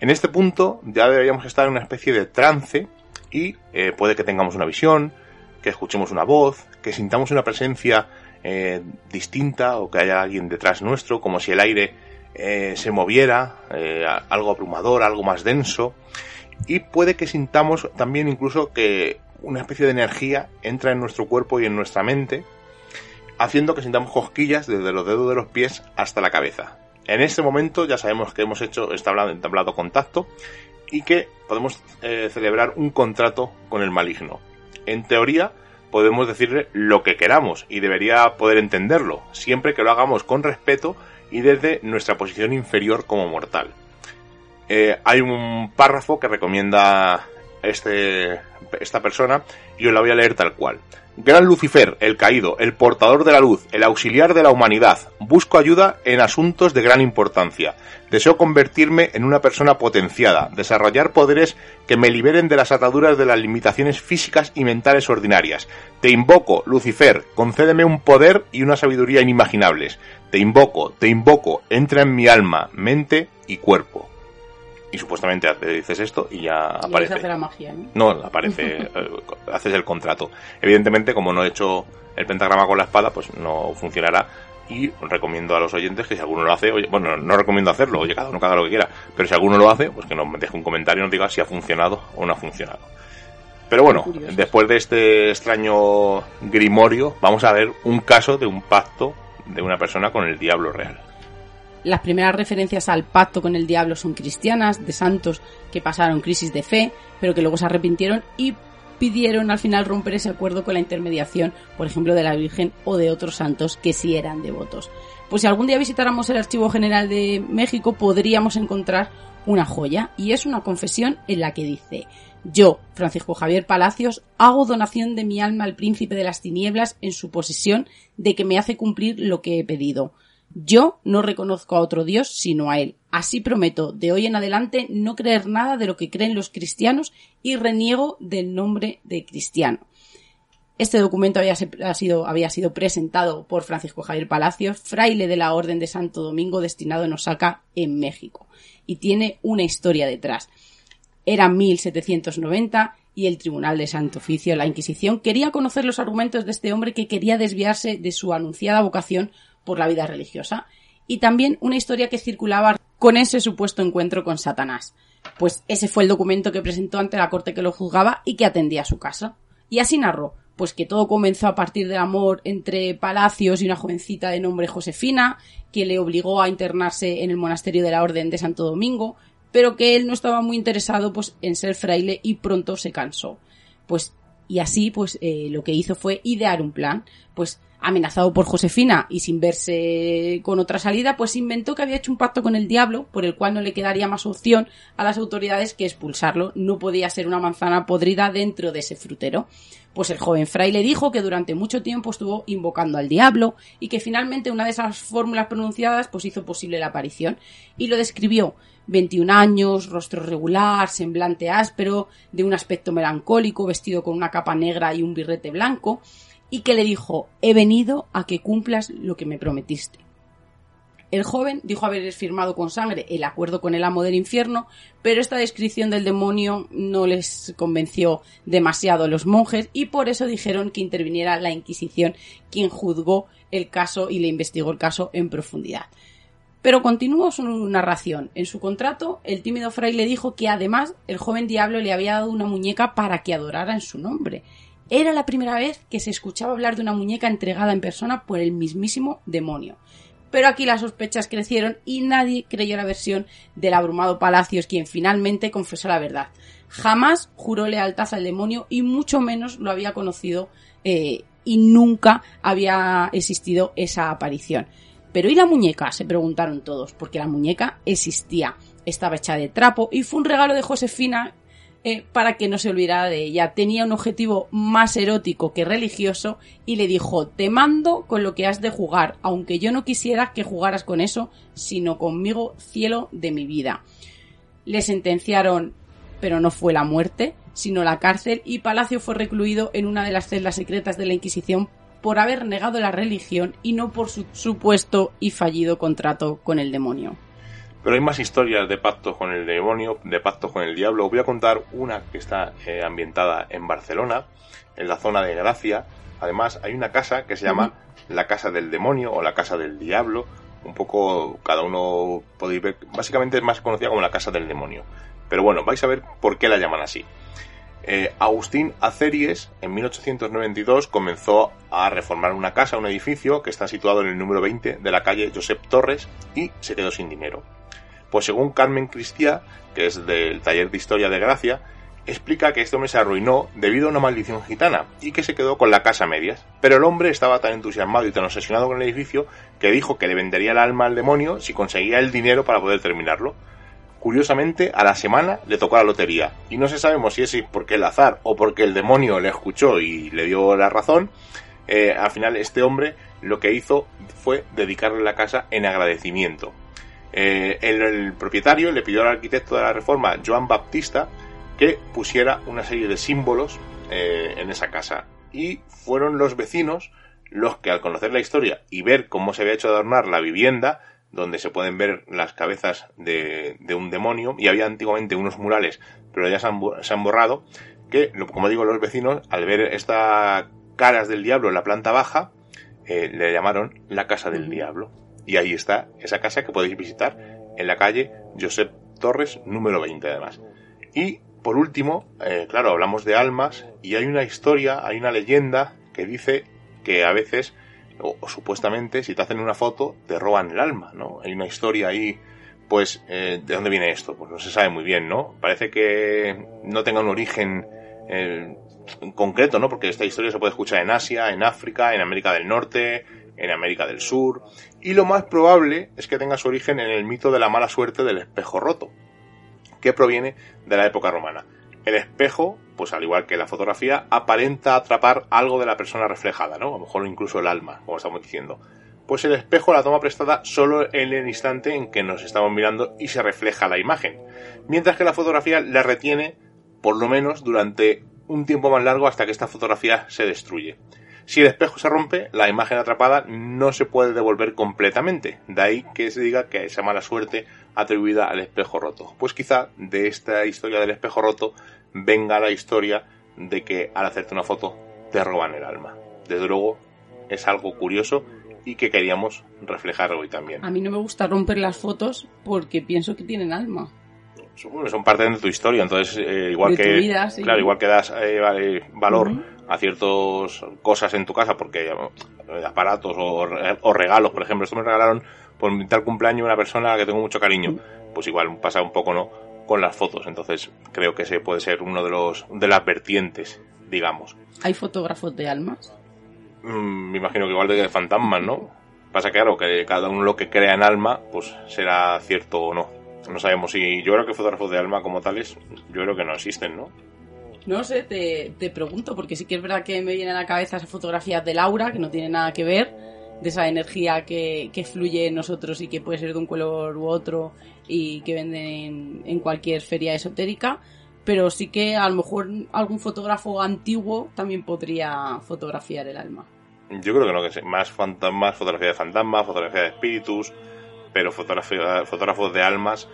En este punto ya deberíamos estar en una especie de trance y eh, puede que tengamos una visión, que escuchemos una voz, que sintamos una presencia eh, distinta o que haya alguien detrás nuestro, como si el aire eh, se moviera, algo abrumador, algo más denso. Y puede que sintamos también incluso que una especie de energía entra en nuestro cuerpo y en nuestra mente, haciendo que sintamos cosquillas desde los dedos de los pies hasta la cabeza. En este momento ya sabemos que hemos hecho entablado contacto y que podemos eh, celebrar un contrato con el maligno. En teoría, podemos decirle lo que queramos y debería poder entenderlo, siempre que lo hagamos con respeto y desde nuestra posición inferior como mortal. Eh, hay un párrafo que recomienda este, esta persona y os la voy a leer tal cual. Gran Lucifer, el caído, el portador de la luz, el auxiliar de la humanidad, busco ayuda en asuntos de gran importancia. Deseo convertirme en una persona potenciada, desarrollar poderes que me liberen de las ataduras de las limitaciones físicas y mentales ordinarias. Te invoco, Lucifer, concédeme un poder y una sabiduría inimaginables. Te invoco, te invoco, entra en mi alma, mente y cuerpo y supuestamente dices esto y ya aparece. Hace la magia, ¿no? No, aparece, eh, haces el contrato. Evidentemente, como no he hecho el pentagrama con la espada, pues no funcionará. Y recomiendo a los oyentes que si alguno lo hace, oye, bueno, no recomiendo hacerlo, oye, cada uno haga lo que quiera, pero si alguno lo hace, pues que nos deje un comentario y nos diga si ha funcionado o no ha funcionado. Pero bueno, después de este extraño grimorio, vamos a ver un caso de un pacto de una persona con el diablo real. Las primeras referencias al pacto con el diablo son cristianas, de santos que pasaron crisis de fe, pero que luego se arrepintieron y pidieron al final romper ese acuerdo con la intermediación, por ejemplo, de la Virgen o de otros santos que sí eran devotos. Pues si algún día visitáramos el Archivo General de México, podríamos encontrar una joya, y es una confesión en la que dice yo, Francisco Javier Palacios, hago donación de mi alma al príncipe de las tinieblas en su posesión de que me hace cumplir lo que he pedido. Yo no reconozco a otro Dios sino a Él. Así prometo de hoy en adelante no creer nada de lo que creen los cristianos y reniego del nombre de cristiano. Este documento había sido, presentado por Francisco Javier Palacios, fraile de la Orden de Santo Domingo destinado en Osaka, en México, y tiene una historia detrás. Era 1790 y el Tribunal de Santo Oficio, la Inquisición, quería conocer los argumentos de este hombre que quería desviarse de su anunciada vocación por la vida religiosa, y también una historia que circulaba con ese supuesto encuentro con Satanás. Pues ese fue el documento que presentó ante la corte que lo juzgaba y que atendía a su casa. Y así narró, pues que todo comenzó a partir del amor entre Palacios y una jovencita de nombre Josefina, que le obligó a internarse en el monasterio de la Orden de Santo Domingo, pero que él no estaba muy interesado pues en ser fraile y pronto se cansó. Pues y así pues eh, lo que hizo fue idear un plan, pues amenazado por Josefina y sin verse con otra salida, pues inventó que había hecho un pacto con el diablo por el cual no le quedaría más opción a las autoridades que expulsarlo. No podía ser una manzana podrida dentro de ese frutero. Pues el joven fraile dijo que durante mucho tiempo estuvo invocando al diablo y que finalmente una de esas fórmulas pronunciadas pues hizo posible la aparición y lo describió 21 años, rostro regular, semblante áspero, de un aspecto melancólico, vestido con una capa negra y un birrete blanco, y que le dijo, he venido a que cumplas lo que me prometiste. El joven dijo haber firmado con sangre el acuerdo con el amo del infierno, pero esta descripción del demonio no les convenció demasiado a los monjes y por eso dijeron que interviniera la Inquisición, quien juzgó el caso y le investigó el caso en profundidad. Pero continuó su narración. En su contrato, el tímido fraile dijo que además el joven diablo le había dado una muñeca para que adorara en su nombre era la primera vez que se escuchaba hablar de una muñeca entregada en persona por el mismísimo demonio. Pero aquí las sospechas crecieron y nadie creyó la versión del abrumado Palacios, quien finalmente confesó la verdad. Jamás juró lealtad al demonio y mucho menos lo había conocido eh, y nunca había existido esa aparición. Pero ¿y la muñeca? se preguntaron todos, porque la muñeca existía. Estaba hecha de trapo y fue un regalo de Josefina eh, para que no se olvidara de ella. Tenía un objetivo más erótico que religioso y le dijo, te mando con lo que has de jugar, aunque yo no quisiera que jugaras con eso, sino conmigo, cielo de mi vida. Le sentenciaron, pero no fue la muerte, sino la cárcel y Palacio fue recluido en una de las celdas secretas de la Inquisición por haber negado la religión y no por su supuesto y fallido contrato con el demonio. Pero hay más historias de pactos con el demonio, de pactos con el diablo. voy a contar una que está eh, ambientada en Barcelona, en la zona de Gracia. Además, hay una casa que se llama la Casa del Demonio o la Casa del Diablo. Un poco, cada uno podéis ver, básicamente es más conocida como la Casa del Demonio. Pero bueno, vais a ver por qué la llaman así. Eh, Agustín Aceries, en 1892, comenzó a reformar una casa, un edificio que está situado en el número 20 de la calle Josep Torres y se quedó sin dinero. Pues según Carmen Cristiá, que es del taller de historia de Gracia, explica que este hombre se arruinó debido a una maldición gitana y que se quedó con la casa a medias. Pero el hombre estaba tan entusiasmado y tan obsesionado con el edificio que dijo que le vendería el alma al demonio si conseguía el dinero para poder terminarlo. Curiosamente, a la semana le tocó la lotería. Y no se sabemos si es porque el azar o porque el demonio le escuchó y le dio la razón. Eh, al final, este hombre lo que hizo fue dedicarle la casa en agradecimiento. Eh, el, propietario le pidió al arquitecto de la reforma, Joan Baptista, que pusiera una serie de símbolos eh, en esa casa. Y fueron los vecinos los que al conocer la historia y ver cómo se había hecho adornar la vivienda, donde se pueden ver las cabezas de, un demonio, y había antiguamente unos murales, pero ya se han, borrado, que, como digo, los vecinos, al ver estas caras del diablo en la planta baja, eh, le llamaron la casa del diablo. Y ahí está esa casa que podéis visitar en la calle Josep Torres, número 20 además. Y por último, eh, claro, hablamos de almas y hay una historia, hay una leyenda que dice que a veces, o, supuestamente, si te hacen una foto, te roban el alma, ¿no? Hay una historia ahí, pues, eh, ¿de dónde viene esto? Pues no se sabe muy bien, ¿no? Parece que no tenga un origen eh, concreto, ¿no? Porque esta historia se puede escuchar en Asia, en África, en América del Norte, en América del Sur, y lo más probable es que tenga su origen en el mito de la mala suerte del espejo roto, que proviene de la época romana. El espejo, pues al igual que la fotografía, aparenta atrapar algo de la persona reflejada, ¿no? A lo mejor incluso el alma, como estamos diciendo. Pues el espejo la toma prestada solo en el instante en que nos estamos mirando y se refleja la imagen, mientras que la fotografía la retiene por lo menos durante un tiempo más largo hasta que esta fotografía se destruye. Si el espejo se rompe, la imagen atrapada no se puede devolver completamente. De ahí que se diga que esa mala suerte atribuida al espejo roto. Pues quizá de esta historia del espejo roto venga la historia de que al hacerte una foto te roban el alma. Desde luego es algo curioso y que queríamos reflejar hoy también. A mí no me gusta romper las fotos porque pienso que tienen alma. Son parte de tu historia, entonces eh, igual que claro, igual que das eh, valor a ciertas cosas en tu casa, porque eh, aparatos o, regalos, por ejemplo, esto me regalaron por mi tal cumpleaños una persona que tengo mucho cariño, pues igual pasa un poco, ¿no? Con las fotos, entonces creo que ese puede ser uno de los de las vertientes, digamos. ¿Hay fotógrafos de almas? Mm, me imagino que igual de fantasmas, ¿no? Pasa claro que cada uno lo que crea en alma, pues será cierto o no. No sabemos si. Yo creo que fotógrafos de alma como tales, yo creo que no existen, ¿no? No sé, te, te pregunto, porque sí que es verdad que me viene a la cabeza esa fotografía de Laura, que no tiene nada que ver, de esa energía que, que fluye en nosotros y que puede ser de un color u otro y que venden en, cualquier feria esotérica. Pero sí que a lo mejor algún fotógrafo antiguo también podría fotografiar el alma. Yo creo que no, que sé. Más, más fotografía de fantasmas, fotografía de espíritus, pero fotógrafos de almas,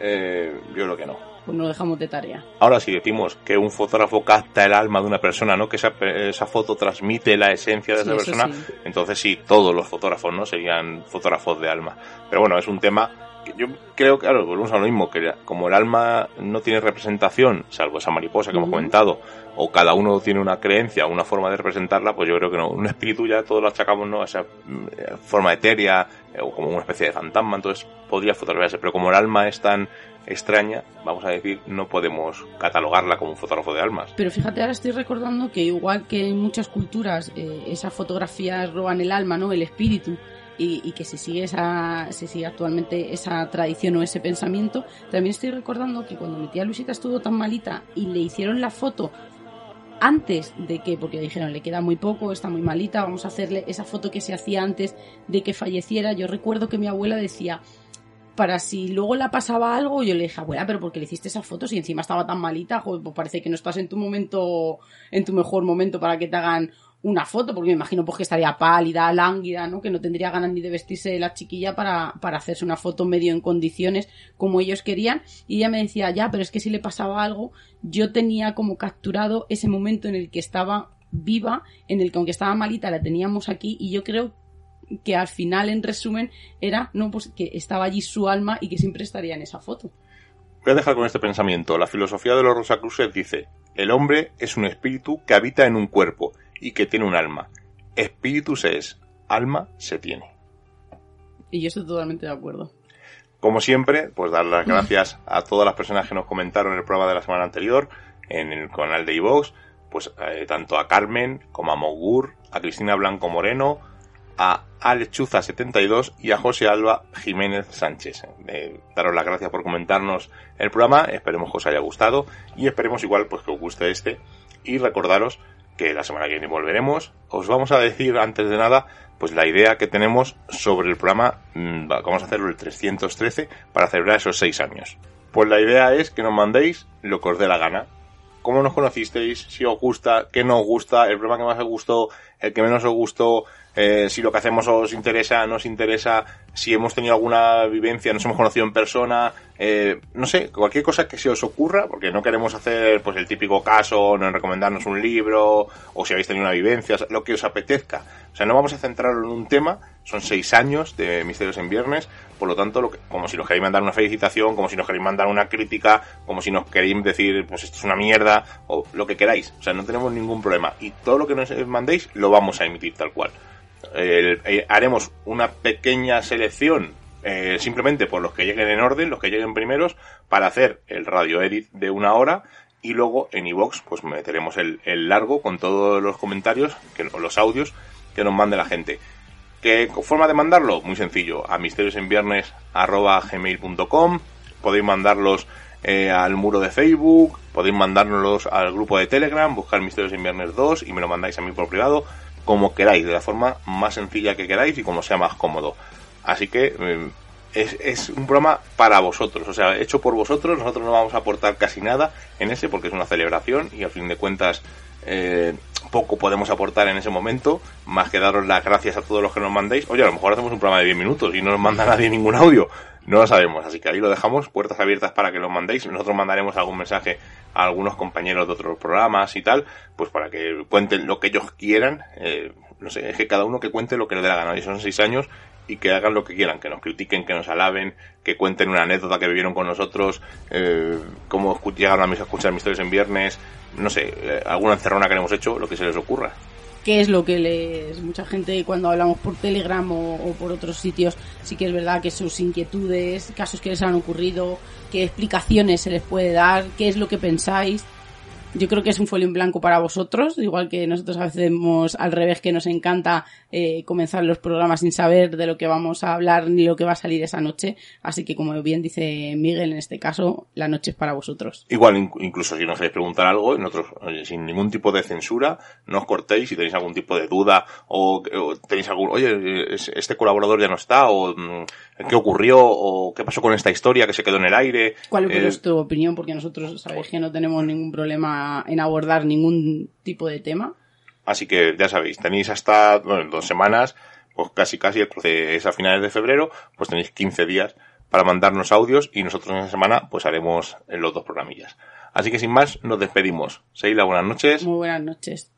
eh, yo creo que no. Pues no dejamos de tarea. Ahora, si decimos que un fotógrafo capta el alma de una persona, ¿no? Que esa, esa foto transmite la esencia de esa persona, entonces sí, todos los fotógrafos, ¿no? Serían fotógrafos de alma. Pero bueno, es un tema yo creo que, claro, volvemos a lo mismo, que como el alma no tiene representación, salvo esa mariposa que hemos comentado, o cada uno tiene una creencia, una forma de representarla, pues yo creo que no. Un espíritu ya todos lo achacamos, ¿no? esa mm, forma etérea, eh, o como una especie de fantasma, entonces podría fotografiarse, pero como el alma es tan extraña, vamos a decir, no podemos catalogarla como un fotógrafo de almas. Pero fíjate, ahora estoy recordando que igual que en muchas culturas eh, esas fotografías roban el alma, ¿no? El espíritu. Y, que se sigue esa, se sigue actualmente esa tradición o ese pensamiento. También estoy recordando que cuando mi tía Luisita estuvo tan malita y le hicieron la foto antes de que, porque dijeron le queda muy poco, está muy malita, vamos a hacerle esa foto que se hacía antes de que falleciera. Yo recuerdo que mi abuela decía, para si luego la pasaba algo, yo le dije, abuela, pero porque le hiciste esas fotos y encima estaba tan malita, joder, pues parece que no estás en tu momento, en tu mejor momento para que te hagan una foto, porque me imagino pues que estaría pálida, lánguida, ¿no? Que no tendría ganas ni de vestirse la chiquilla para, para hacerse una foto medio en condiciones como ellos querían. Y ella me decía, ya, pero es que si le pasaba algo, yo tenía como capturado ese momento en el que estaba viva, en el que aunque estaba malita la teníamos aquí y yo creo que al final, en resumen, era no pues que estaba allí su alma y que siempre estaría en esa foto. Voy a dejar con este pensamiento. La filosofía de los Rosacruces dice, el hombre es un espíritu que habita en un cuerpo y que tiene un alma. Espíritu se es, alma se tiene. Y yo estoy totalmente de acuerdo. Como siempre, pues dar las gracias a todas las personas que nos comentaron en el programa de la semana anterior, en el canal de iVox, pues eh, tanto a Carmen como a Mogur, a Cristina Blanco Moreno, a Alechuza72 y a José Alba Jiménez Sánchez. Eh, daros las gracias por comentarnos el programa, esperemos que os haya gustado y esperemos igual pues que os guste este y recordaros que la semana que viene volveremos. Os vamos a decir antes de nada pues la idea que tenemos sobre el programa, mm, vamos a hacerlo el 313 para celebrar esos seis años. Pues la idea es que nos mandéis lo que os dé la gana. ¿Cómo nos conocisteis? Si os gusta, qué no os gusta, el programa que más os gustó, el que menos os gustó, eh, si lo que hacemos os interesa, no os interesa, si hemos tenido alguna vivencia, nos hemos conocido en persona, eh, no sé, cualquier cosa que se os ocurra, porque no queremos hacer pues el típico caso, no recomendarnos un libro, o si habéis tenido una vivencia, lo que os apetezca. O sea, no vamos a centrarlo en un tema, son seis años de Misterios en Viernes, por lo tanto, lo que, como si nos queréis mandar una felicitación, como si nos queréis mandar una crítica, como si nos queréis decir, pues esto es una mierda, o lo que queráis. O sea, no tenemos ningún problema. Y todo lo que nos mandéis lo vamos a emitir tal cual. Eh, haremos una pequeña selección eh, simplemente por los que lleguen en orden, los que lleguen primeros, para hacer el radio edit de una hora y luego en iVox pues meteremos el, largo con todos los comentarios, que, los audios que nos mande la gente. ¿Qué forma de mandarlo? Muy sencillo, a misteriosenviernes.gmail.com podéis mandarlos eh, al muro de Facebook, podéis mandárnoslos al grupo de Telegram, buscar Misterios en Viernes 2 y me lo mandáis a mí por privado como queráis, de la forma más sencilla que queráis y como sea más cómodo. Así que eh, es, un programa para vosotros, o sea, hecho por vosotros, nosotros no vamos a aportar casi nada en ese porque es una celebración y al fin de cuentas eh, poco podemos aportar en ese momento, más que daros las gracias a todos los que nos mandéis. Oye, a lo mejor hacemos un programa de 10 minutos y no nos manda nadie ningún audio, no lo sabemos, así que ahí lo dejamos, puertas abiertas para que lo mandéis. Nosotros mandaremos algún mensaje a algunos compañeros de otros programas y tal, pues para que cuenten lo que ellos quieran. Eh, no sé, es que cada uno que cuente lo que le dé la gana. Y son seis años y que hagan lo que quieran, que nos critiquen, que nos alaben, que cuenten una anécdota que vivieron con nosotros, eh, cómo llegaron a a escuchar mis historias en viernes, no sé, eh, alguna encerrona que hemos hecho, lo que se les ocurra. Qué es lo que les mucha gente cuando hablamos por Telegram o, por otros sitios sí que es verdad que sus inquietudes casos que les han ocurrido qué explicaciones se les puede dar qué es lo que pensáis yo creo que es un folio en blanco para vosotros, igual que nosotros hacemos al revés, que nos encanta eh, comenzar los programas sin saber de lo que vamos a hablar ni lo que va a salir esa noche. Así que, como bien dice Miguel, en este caso, la noche es para vosotros. Igual, incluso si nos queréis preguntar algo, nosotros, sin ningún tipo de censura, no os cortéis si tenéis algún tipo de duda o, tenéis algún, oye, este colaborador ya no está, o mm, qué ocurrió, o qué pasó con esta historia que se quedó en el aire. ¿Cuál es eh, tu opinión? Porque nosotros sabéis que no tenemos ningún problema en abordar ningún tipo de tema. Así que ya sabéis, tenéis hasta dos semanas, pues casi casi es a finales de febrero, pues tenéis 15 días para mandarnos audios y nosotros en esa semana pues haremos los dos programillas. Así que sin más, nos despedimos. Seila, buenas noches. Muy buenas noches.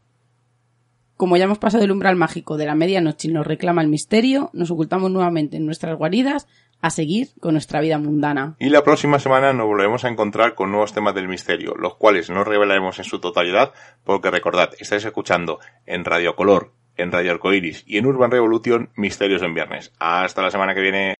Como ya hemos pasado el umbral mágico de la medianoche y nos reclama el misterio, nos ocultamos nuevamente en nuestras guaridas a seguir con nuestra vida mundana. Y la próxima semana nos volveremos a encontrar con nuevos temas del misterio, los cuales no revelaremos en su totalidad, porque recordad, estáis escuchando en Radio Color, en Radio Arcoiris y en Urban Revolution Misterios en Viernes. Hasta la semana que viene.